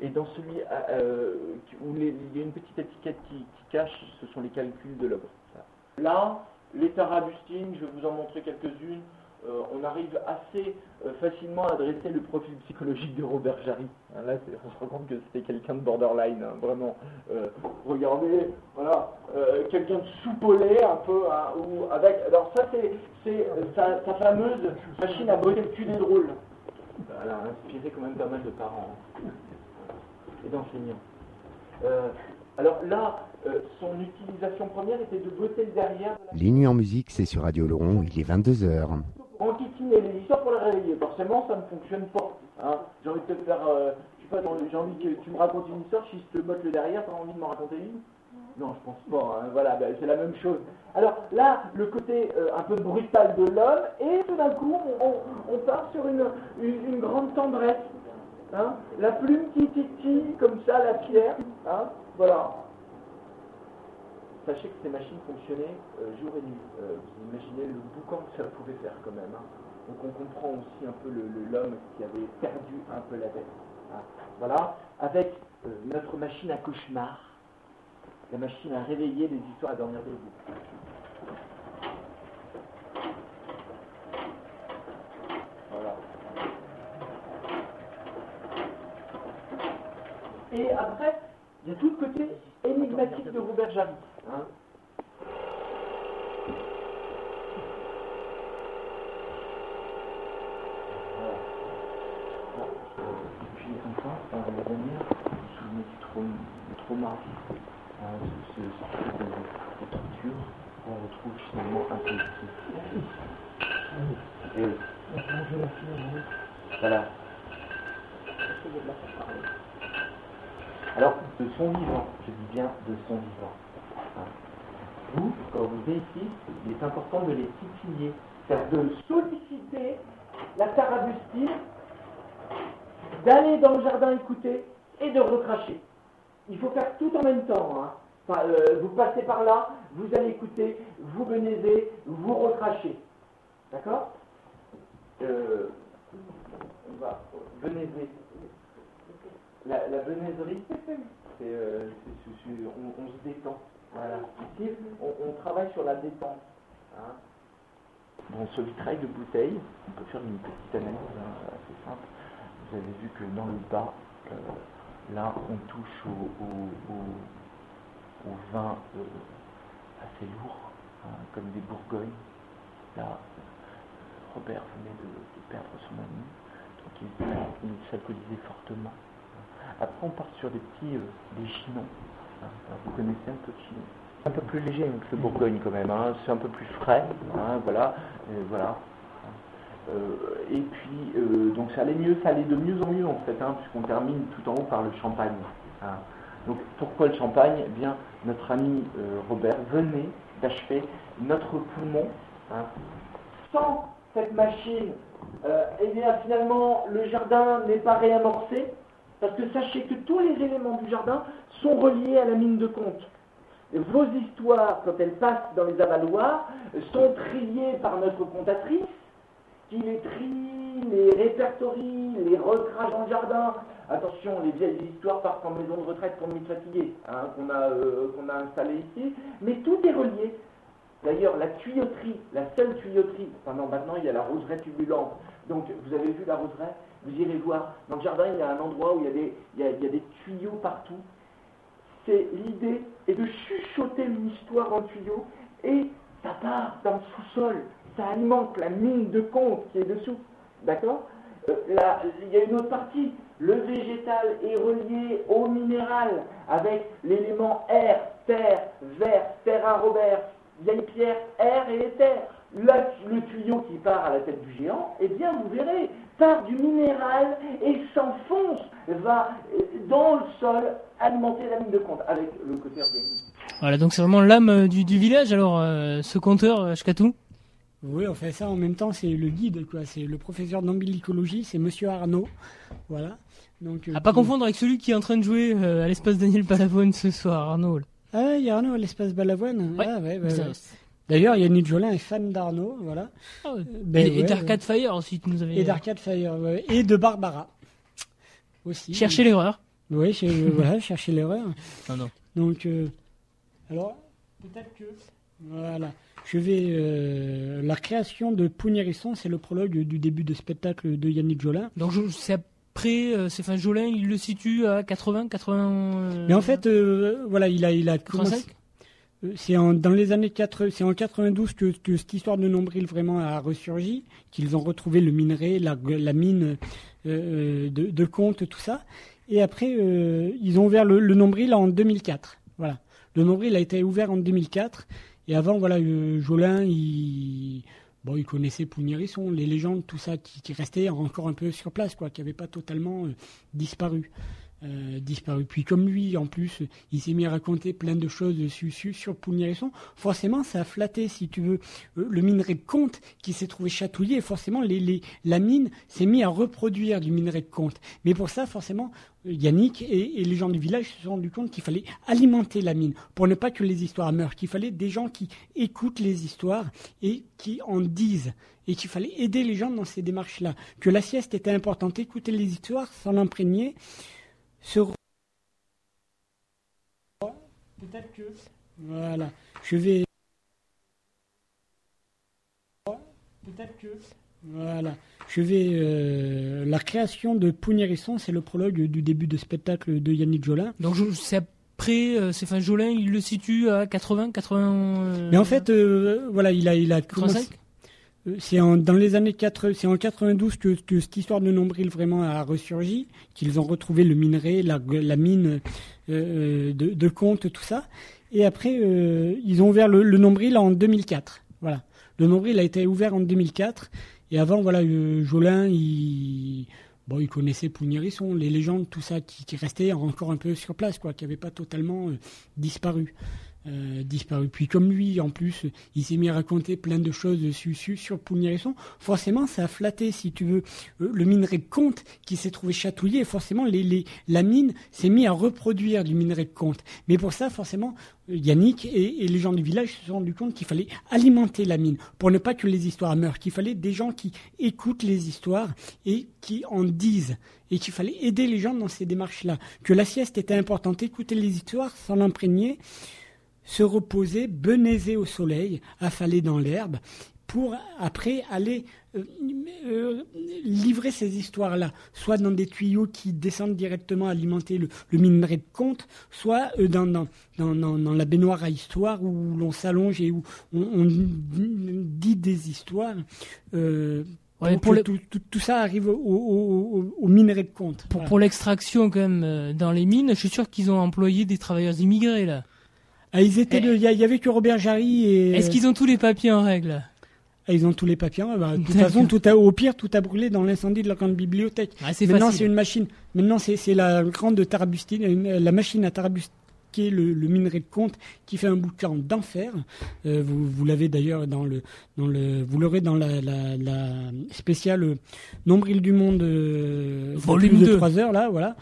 Et dans celui où il y a une petite étiquette qui, cache, ce sont les calculs de. Voilà. Là, les tarabustines, je vais vous en montrer quelques-unes. Euh, on arrive assez euh, facilement à dresser le profil psychologique de Robert Jarry. Hein, là, on se rend compte que c'était quelqu'un de borderline, hein, vraiment. Euh, regardez, voilà, euh, quelqu'un de soupolé un peu, hein, ou avec. Alors ça, c'est euh, sa, sa fameuse machine à botter le cul des drôles. Elle a inspiré quand même pas mal de parents hein, et d'enseignants. Euh, alors là, euh, son utilisation première était de botter le derrière de la Les nuits en musique, c'est sur Radio Laurent, il est 22h. Enquiquiner les histoires pour les réveiller. Forcément, ça ne fonctionne pas. hein. J'ai envie de te faire, euh, je pas, j'ai envie que tu me racontes une histoire, si je te botte le derrière, t'as envie de m'en raconter une? Non, je pense pas. hein. Voilà, ben, c'est la même chose. Alors là, le côté euh, un peu brutal de l'homme, et tout d'un coup, on, part sur une, une, grande tendresse. hein. La plume qui titille comme ça, la pierre. Voilà. Sachez que ces machines fonctionnaient euh, jour et nuit. Euh, vous imaginez le boucan que ça pouvait faire quand même. hein. Donc on comprend aussi un peu l'homme qui avait perdu un peu la tête. hein. Voilà, avec euh, notre machine à cauchemar, la machine à réveiller les histoires à dormir debout. Voilà. Et après, il y a tout le côté énigmatique de Robert Jarry. hein. Puis enfin, on va revenir sur le trauma, hein, ce, ce, ce type de, de torture qu'on retrouve finalement un peu ici. Et oui. Voilà. Alors, de son vivant, je dis bien de son vivant. hein. Vous, quand vous ici, il est important de les titiller, c'est-à-dire de solliciter la tarabustine, d'aller dans le jardin écouter et de recracher. Il faut faire tout en même temps. hein. Enfin, euh, vous passez par là, vous allez écouter, vous benaisez, vous recrachez. D'accord? Euh, On va benaiser. La, la c'est, euh, on, se détend. Voilà. On, travaille sur la détente. hein. Dans ce vitrail de bouteille, on peut faire une petite analyse hein, assez simple. Vous avez vu que dans le bas, euh, là, on touche au, vin euh, assez lourd, hein, comme des Bourgognes. Là, Robert venait de, de perdre son ami, donc il, il s'alcoolisait fortement. Après, on part sur des petits euh, des chinons. hein. Alors, vous connaissez un peu de chinon. Un peu plus léger hein, que le Bourgogne quand même. hein. C'est un peu plus frais. hein, voilà. Et voilà. Euh, et puis, euh, donc ça allait mieux, ça allait de mieux en mieux en fait, hein, puisqu'on termine tout en haut par le champagne. hein. Donc pourquoi le champagne? Eh bien, notre ami euh, Robert venait d'achever notre poumon. hein. Sans cette machine, eh bien finalement, le jardin n'est pas réamorcé, parce que sachez que tous les éléments du jardin sont reliés à la mine de compte. vos histoires, quand elles passent dans les avaloirs, sont triées par notre comptatrice, qui les trie, les répertorie, les recrache dans le jardin. Attention, les vieilles histoires partent en maison de retraite pour nuit fatiguée, hein, qu'on a, euh, qu'on a installé ici, mais tout est relié. D'ailleurs, la tuyauterie, la seule tuyauterie, maintenant il y a la roseraie tubulante. Donc, vous avez vu la roseraie? Vous irez voir. Dans le jardin, il y a un endroit où il y a des, il y a- il y a tuyaux partout. C'est l'idée est de chuchoter une histoire en tuyau et ça part dans le sous-sol. Ça alimente la mine de compte qui est dessous. D'accord? Euh, Il y a une autre partie. Le végétal est relié au minéral avec l'élément air, terre, verre, terra Robert, vieille pierre, air et éther. Là, le tuyau qui part à la tête du géant, eh bien, vous verrez, part du minéral et s'enfonce, va euh, dans le sol alimenter la mine de compte avec le côté organique. Voilà, donc c'est vraiment l'âme euh, du, du village, alors, euh, ce conteur, euh, Shkatu Oui, on fait ça en même temps, c'est le guide, quoi. C'est le professeur d'ambilicologie, c'est Monsieur Arnaud. Voilà. Donc, euh, À pas qui- confondre avec celui qui est en train de jouer euh, à l'espace Daniel Palavone ce soir, Arnaud. là. Ah, il y a Arnaud à l'espace Balavoine. Ouais, Ah, ouais. D'ailleurs, Yannick Jolin est fan d'Arnaud, voilà. Ah ouais. Euh, ben et et ouais, d'Arcade ouais. Fire aussi, tu nous avais... Et d'Arcade Fire. Et de Barbara. Aussi. Cherchez l'erreur. Oui, voilà, chercher l'erreur. Non, non. Donc, euh, alors, peut-être que. Voilà. Je vais. euh, la création de Pougnérisson, c'est le prologue du début de spectacle de Yannick Jolin. Donc c'est après, euh, c'est Jolin, il le situe à 80, 80. euh, Mais en fait, voilà, il a, il a commencé. 85? Euh, C'est en, dans les années 80, c'est en 92 que, cette histoire de nombril vraiment a ressurgi, qu'ils ont retrouvé le minerai, la, mine euh, de, de Comte, tout ça. Et après, euh, ils ont ouvert le, nombril en 2004. Voilà. Le nombril a été ouvert en 2004. Et avant, voilà, euh, Jolin, il, bon, connaissait Pougnérisson, les légendes, tout ça, qui, qui restait encore un peu sur place, quoi, qui n'avait pas totalement euh, disparu. Euh, disparu. Puis comme lui, en plus, il s'est mis à raconter plein de choses su- su- sur Pougnérisson. Forcément, ça a flatté, si tu veux, euh, le minerai de Comte qui s'est trouvé chatouillé. Et forcément, la mine s'est mis à reproduire du minerai de Comte. Mais pour ça, forcément, Yannick et, et les gens du village se sont rendus compte qu'il fallait alimenter la mine pour ne pas que les histoires meurent, qu'il fallait des gens qui écoutent les histoires et qui en disent et qu'il fallait aider les gens dans ces démarches-là, que la sieste était importante, écouter les histoires, s'en imprégner, peut-être que voilà, je vais peut-être que voilà, je vais euh, la création de Pougnérisson, c'est le prologue du début de spectacle de Yannick Jolin. Donc je- c'est après, euh, c'est enfin Jolin, il le situe à 80, 80. euh, Mais en fait, euh, voilà, il a, il a commencé. 85? C'est en, dans les années 80, c'est en 92 que, cette histoire de nombril vraiment a ressurgi, qu'ils ont retrouvé le minerai, la, mine euh, de, de Comte, tout ça. Et après, euh, ils ont ouvert le, nombril en 2004. Voilà. Le nombril a été ouvert en 2004. Et avant, voilà, euh, Jolin, il, bon, il connaissait Pougnérisson, les légendes, tout ça, qui, qui restaient encore un peu sur place, quoi, qui n'avaient pas totalement euh, disparu. Euh, disparu. Puis comme lui, en plus, il s'est mis à raconter plein de choses su- su- sur Pougnérisson. Forcément, ça a flatté, si tu veux, euh, le minerai de Comte qui s'est trouvé chatouillé. Et forcément, les, la mine s'est mis à reproduire du minerai de Comte. Mais pour ça, forcément, Yannick et, et les gens du village se sont rendus compte qu'il fallait alimenter la mine pour ne pas que les histoires meurent, qu'il fallait des gens qui écoutent les histoires et qui en disent et qu'il fallait aider les gens dans ces démarches-là. Que la sieste était importante, écouter les histoires, s'en imprégner, se reposer, benaiser au soleil, affaler dans l'herbe, pour après aller euh, euh, livrer ces histoires-là, soit dans des tuyaux qui descendent directement alimenter le, le minerai de Comte, soit euh, dans, dans, dans, dans- la baignoire à histoire où l'on s'allonge et où on, on dit des histoires. euh, Ouais, pour le- tout, tout- tout ça arrive au, au, au- minerai de Comte. Pour, Voilà. pour l'extraction quand même euh, dans les mines, je suis sûr qu'ils ont employé des travailleurs immigrés là. Ah, ils étaient de- il y, avait que Robert Jarry et. Est-ce qu'ils ont tous les papiers en règle? Ah, ils ont tous les papiers. Bah, de toute façon, tout a, au pire, tout a brûlé dans l'incendie de la grande bibliothèque. Ah, c'est Maintenant, c'est une machine. Maintenant, c'est la grande tarabustine, la machine à tarabusquer le, le minerai de compte qui fait un boucan d'enfer. Euh, vous vous l'avez d'ailleurs dans le, dans le, vous l'aurez dans la, la, la spéciale euh, Nombril du monde, euh, Volume plus de 2. 3 heures là, voilà.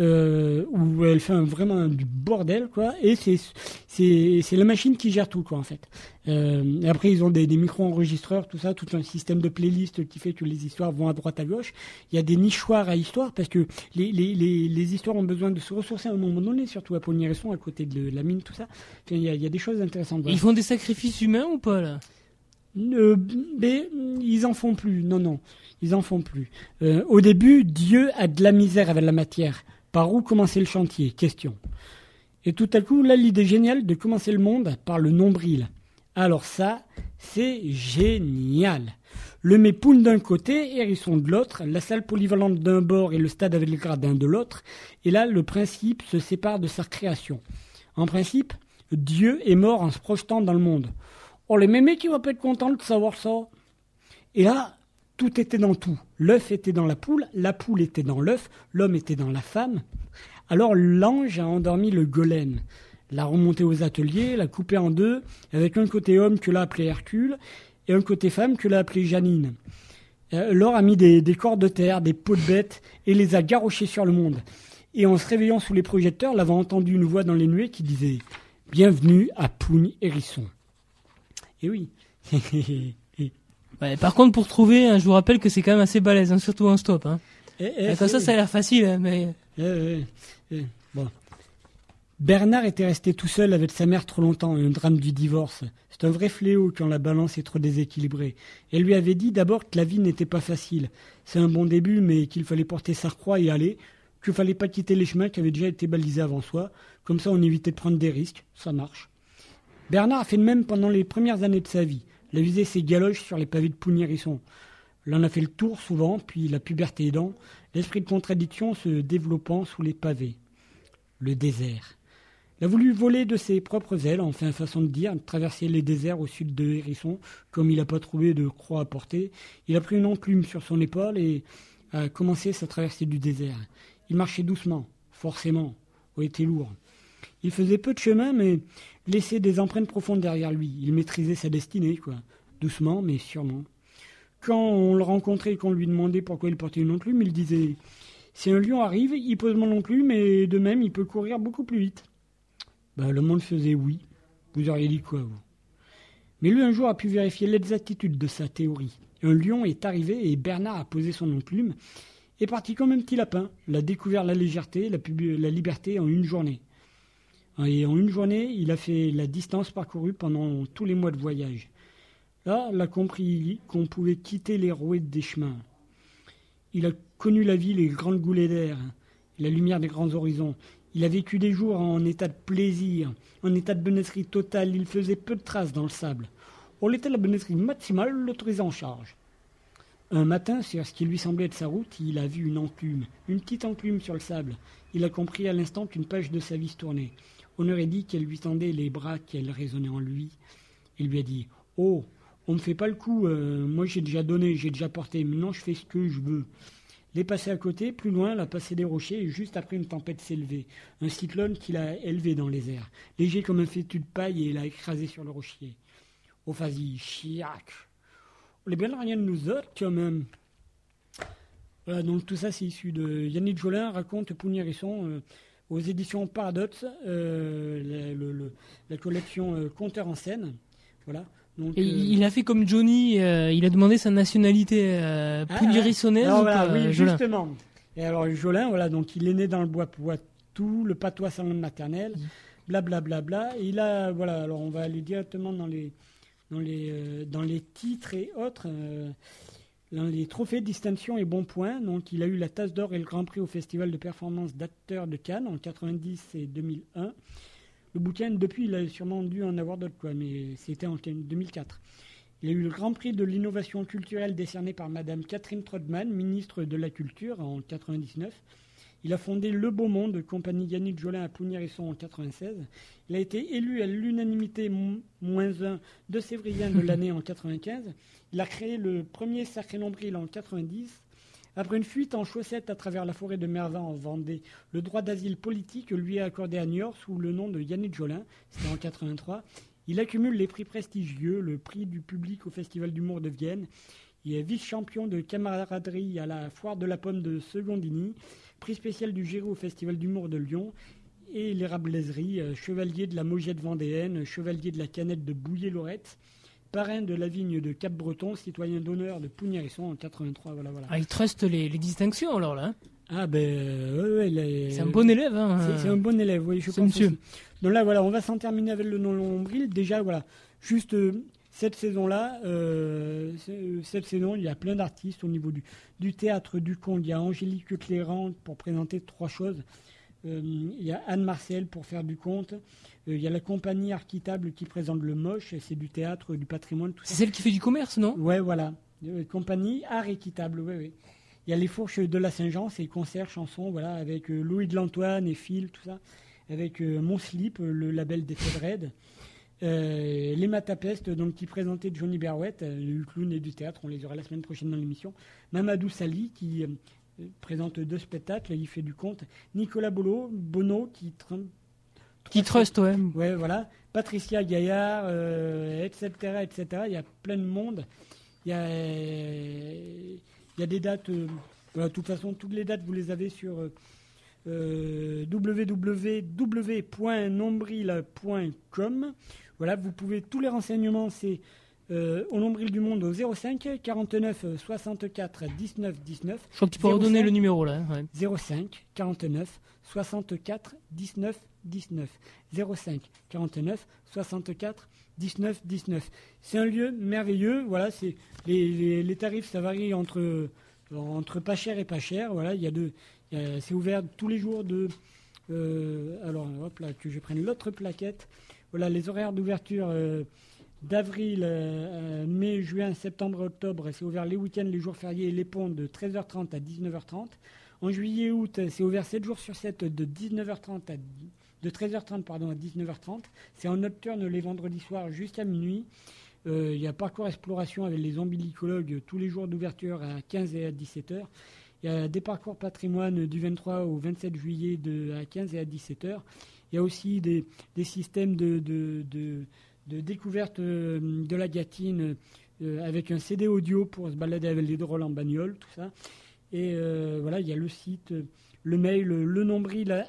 Euh, où elle fait un- vraiment du bordel, quoi. Et c'est la machine qui gère tout, quoi, en fait. Euh, et après, ils ont des, des micro-enregistreurs, tout ça, tout un système de playlist qui fait que les histoires vont à droite à gauche. Il y a des nichoirs à histoire parce que les, les, les, les histoires ont besoin de se ressourcer à un moment donné, surtout à Pognéresson, à côté de la mine, tout ça. Enfin, il, y a, il y a des choses intéressantes. Ils font des sacrifices humains ou pas là? Euh, mais ils en font plus. Non, non, ils en font plus. Euh, au début, Dieu a de la misère avec la matière. Par où commencer le chantier? Question. Et tout à coup, là, l'idée géniale de commencer le monde par le nombril. Alors ça, c'est génial. Le mépoune d'un côté, hérisson de l'autre, la salle polyvalente d'un bord et le stade avec les gradins de l'autre. Et là, le principe se sépare de sa création. En principe, Dieu est mort en se projetant dans le monde. Oh, les mémés qui vont pas être contents de savoir ça. Et là, tout était dans tout. L'œuf était dans la poule, la poule était dans l'œuf, l'homme était dans la femme. Alors l'ange a endormi le golem, l'a remonté aux ateliers, l'a coupé en deux, avec un côté homme que l'a appelé Hercule et un côté femme que l'a appelé Janine. Euh, Laure a mis des, des corps de terre, des peaux de bêtes et les a garrochés sur le monde. Et en se réveillant sous les projecteurs, l'avait entendu une voix dans les nuées qui disait Bienvenue à Pougne Hérisson. Et oui. Ouais, par contre, pour trouver, hein, je vous rappelle que c'est quand même assez balèze, hein, surtout en stop. Hein. Eh, eh, comme ça, c'est- ça a l'air facile, mais. Eh, eh, eh, bon. Bernard était resté tout seul avec sa mère trop longtemps, un drame du divorce. C'est un vrai fléau quand la balance est trop déséquilibrée. Elle lui avait dit d'abord que la vie n'était pas facile. C'est un bon début, mais qu'il fallait porter sa croix et aller, qu'il fallait pas quitter les chemins qui avaient déjà été balisés avant soi. Comme ça, on évitait de prendre des risques. Ça marche. Bernard a fait le même pendant les premières années de sa vie. Il a ses galoches sur les pavés de Pougnérisson. Il en a fait le tour souvent, puis la puberté aidant, l'esprit de contradiction se développant sous les pavés. Le désert. Il a voulu voler de ses propres ailes, enfin façon de dire, traverser les déserts au sud de Hérisson, comme il n'a pas trouvé de croix à porter. Il a pris une enclume sur son épaule et a commencé sa traversée du désert. Il marchait doucement, forcément, au était lourd. Il faisait peu de chemin, mais laissait des empreintes profondes derrière lui. Il maîtrisait sa destinée, quoi. Doucement, mais sûrement. Quand on le rencontrait et qu'on lui demandait pourquoi il portait une enclume, il disait Si un lion arrive, il pose mon enclume et de même, il peut courir beaucoup plus vite. Ben, le monde faisait oui. Vous auriez dit quoi, vous? Mais lui, un jour, a pu vérifier l'exactitude de sa théorie. Un lion est arrivé et Bernard a posé son enclume est parti comme un petit lapin. Il a découvert la légèreté, la, liberté en une journée. Et en une journée, il a fait la distance parcourue pendant tous les mois de voyage. Là, il a compris qu'on pouvait quitter les rouées des chemins. Il a connu la vie, les grandes goulées d'air, la lumière des grands horizons. Il a vécu des jours en état de plaisir, en état de bonnesserie totale. Il faisait peu de traces dans le sable. L'état de la bonnesserie maximale l'autorisait en charge. Un matin, sur ce qui lui semblait être sa route, il a vu une enclume, une petite enclume sur le sable. Il a compris à l'instant qu'une page de sa vie se tournait. On aurait dit qu'elle lui tendait les bras, qu'elle résonnait en lui. Il lui a dit Oh, on me fait pas le coup, euh, moi j'ai déjà donné, j'ai déjà porté, maintenant je fais ce que je veux. Il est passé à côté, plus loin, il a passé des rochers, et juste après une tempête s'est. Un cyclone qui l'a élevé dans les airs, léger comme un fétu de paille, et l'a écrasé sur le rocher. Au vas-y, chiac Les belles rien de nous autres, quand même. Voilà, donc tout ça, c'est issu de Yannick Jolin, raconte Pougnérisson euh, aux éditions Paradoxe, euh, la, le- le- la collection euh, Conteur en scène. Voilà. Donc, Et euh, il a fait comme Johnny, euh, il a demandé sa nationalité euh, ah, ou voilà, oui, Jolin justement. Et alors Jolin, voilà, donc il est né dans le bois Poitou, le patois sans langue maternelle, blablabla. Bla, bla, et il a, voilà, alors on va aller directement dans les, dans les, dans les titres et autres. Dans les trophées, distinctions et bons points. Donc, il a eu la tasse d'or et le grand prix au Festival de performance d'acteurs de Cannes en 90 et 2001. Le bouquin, depuis, il a sûrement dû en avoir d'autres, quoi, mais c'était en 2004. Il a eu le Grand Prix de l'innovation culturelle décerné par Madame Catherine Trotman, ministre de la Culture, en 99. Il a fondé Le Beau Monde, compagnie Yannick Jolin à Pougnérisson en 96. Il a été élu à l'unanimité moins 1 de Sévrien de l'année en 95. Il a créé le premier Sacré Nombril en 90. Après une fuite en chaussettes à travers la forêt de Mervin en Vendée, le droit d'asile politique lui est accordé à Niort sous le nom de Yannick Jolin, c'était en 83. Il accumule les prix prestigieux, le prix du public au Festival d'humour de Vienne. Il est vice-champion de camaraderie à la foire de la pomme de Secondini, prix spécial du Géraud au Festival d'humour de Lyon. Et les Rablaiseries, euh, chevalier de la Mogette vendéenne, chevalier de la canette de Bouillé-Lorette, parrain de la vigne de Cap-Breton, citoyen d'honneur de Pougnérisson en 83. Voilà, voilà. Ah, il truste les, les distinctions alors là. hein. Ah ben, euh, ouais, C'est un bon élève, hein. C'est- un bon élève, oui, je pense. monsieur. aussi. Donc là, voilà, on va s'en terminer avec le nom nombril. Déjà, voilà, juste euh, cette saison-là, euh, cette saison, il y a plein d'artistes au niveau du, du théâtre, du conte. Il y a Angélique Clérand pour présenter trois choses. Euh, il y a Anne Marcel pour faire du conte. Euh, il y a la compagnie Arquitable qui présente le moche. C'est du théâtre, du patrimoine, tout ça. C'est celle qui fait du commerce, non? Ouais, voilà. Compagnie Art Équitable, oui, oui. Il y a les fourches de la Saint-Jean, c'est concert, chanson, voilà, avec Louis de l'Antoine et Phil, tout ça. Avec Mon Slip, le label des Red. Euh, les Matapestes, donc qui présentait Johnny Berwett, euh, du clown et du théâtre, on les aura la semaine prochaine dans l'émission. Mamadou Sali, qui euh, présente deux spectacles, il fait du conte. Nicolas Bolo, Bono, qui Qui trust, ouais. Ouais, voilà. Patricia Gaillard, euh, etc., etc. Il y a plein de monde. Il y a, il y a des dates. euh, voilà, de toute façon, toutes les dates, vous les avez sur www.nombril.com. Voilà, vous pouvez tous les renseignements, c'est euh, au nombril du monde au 05 49 64 19 19. Je crois que tu peux redonner le numéro là. hein, ouais. 05 49 64 19 19 05 49 64 19 19 c'est un lieu merveilleux voilà c'est les, les- les tarifs ça varie entre entre pas cher et pas cher voilà il y a a- c'est ouvert tous les jours de euh, alors hop là que je prenne l'autre plaquette voilà les horaires d'ouverture euh, d'avril, euh, euh, mai, juin, septembre, octobre, c'est ouvert les week-ends, les jours fériés et les ponts de 13h30 à 19h30. En juillet, août, c'est ouvert 7 jours sur 7 de 19h30 à de 13h30 pardon, à 19h30. C'est en nocturne les vendredis soirs jusqu'à minuit. Il y a parcours exploration avec les ombilicologues tous les jours d'ouverture à 15 et à 17h. Il y a des parcours patrimoine du 23 au 27 juillet de, à 15 et à 17h. Il y a aussi des, des systèmes de, de, de- découverte euh, de la gatine euh, avec un CD audio pour se balader avec les drôles en bagnole, tout ça. Et euh, voilà, il y a le site, le mail, le nombril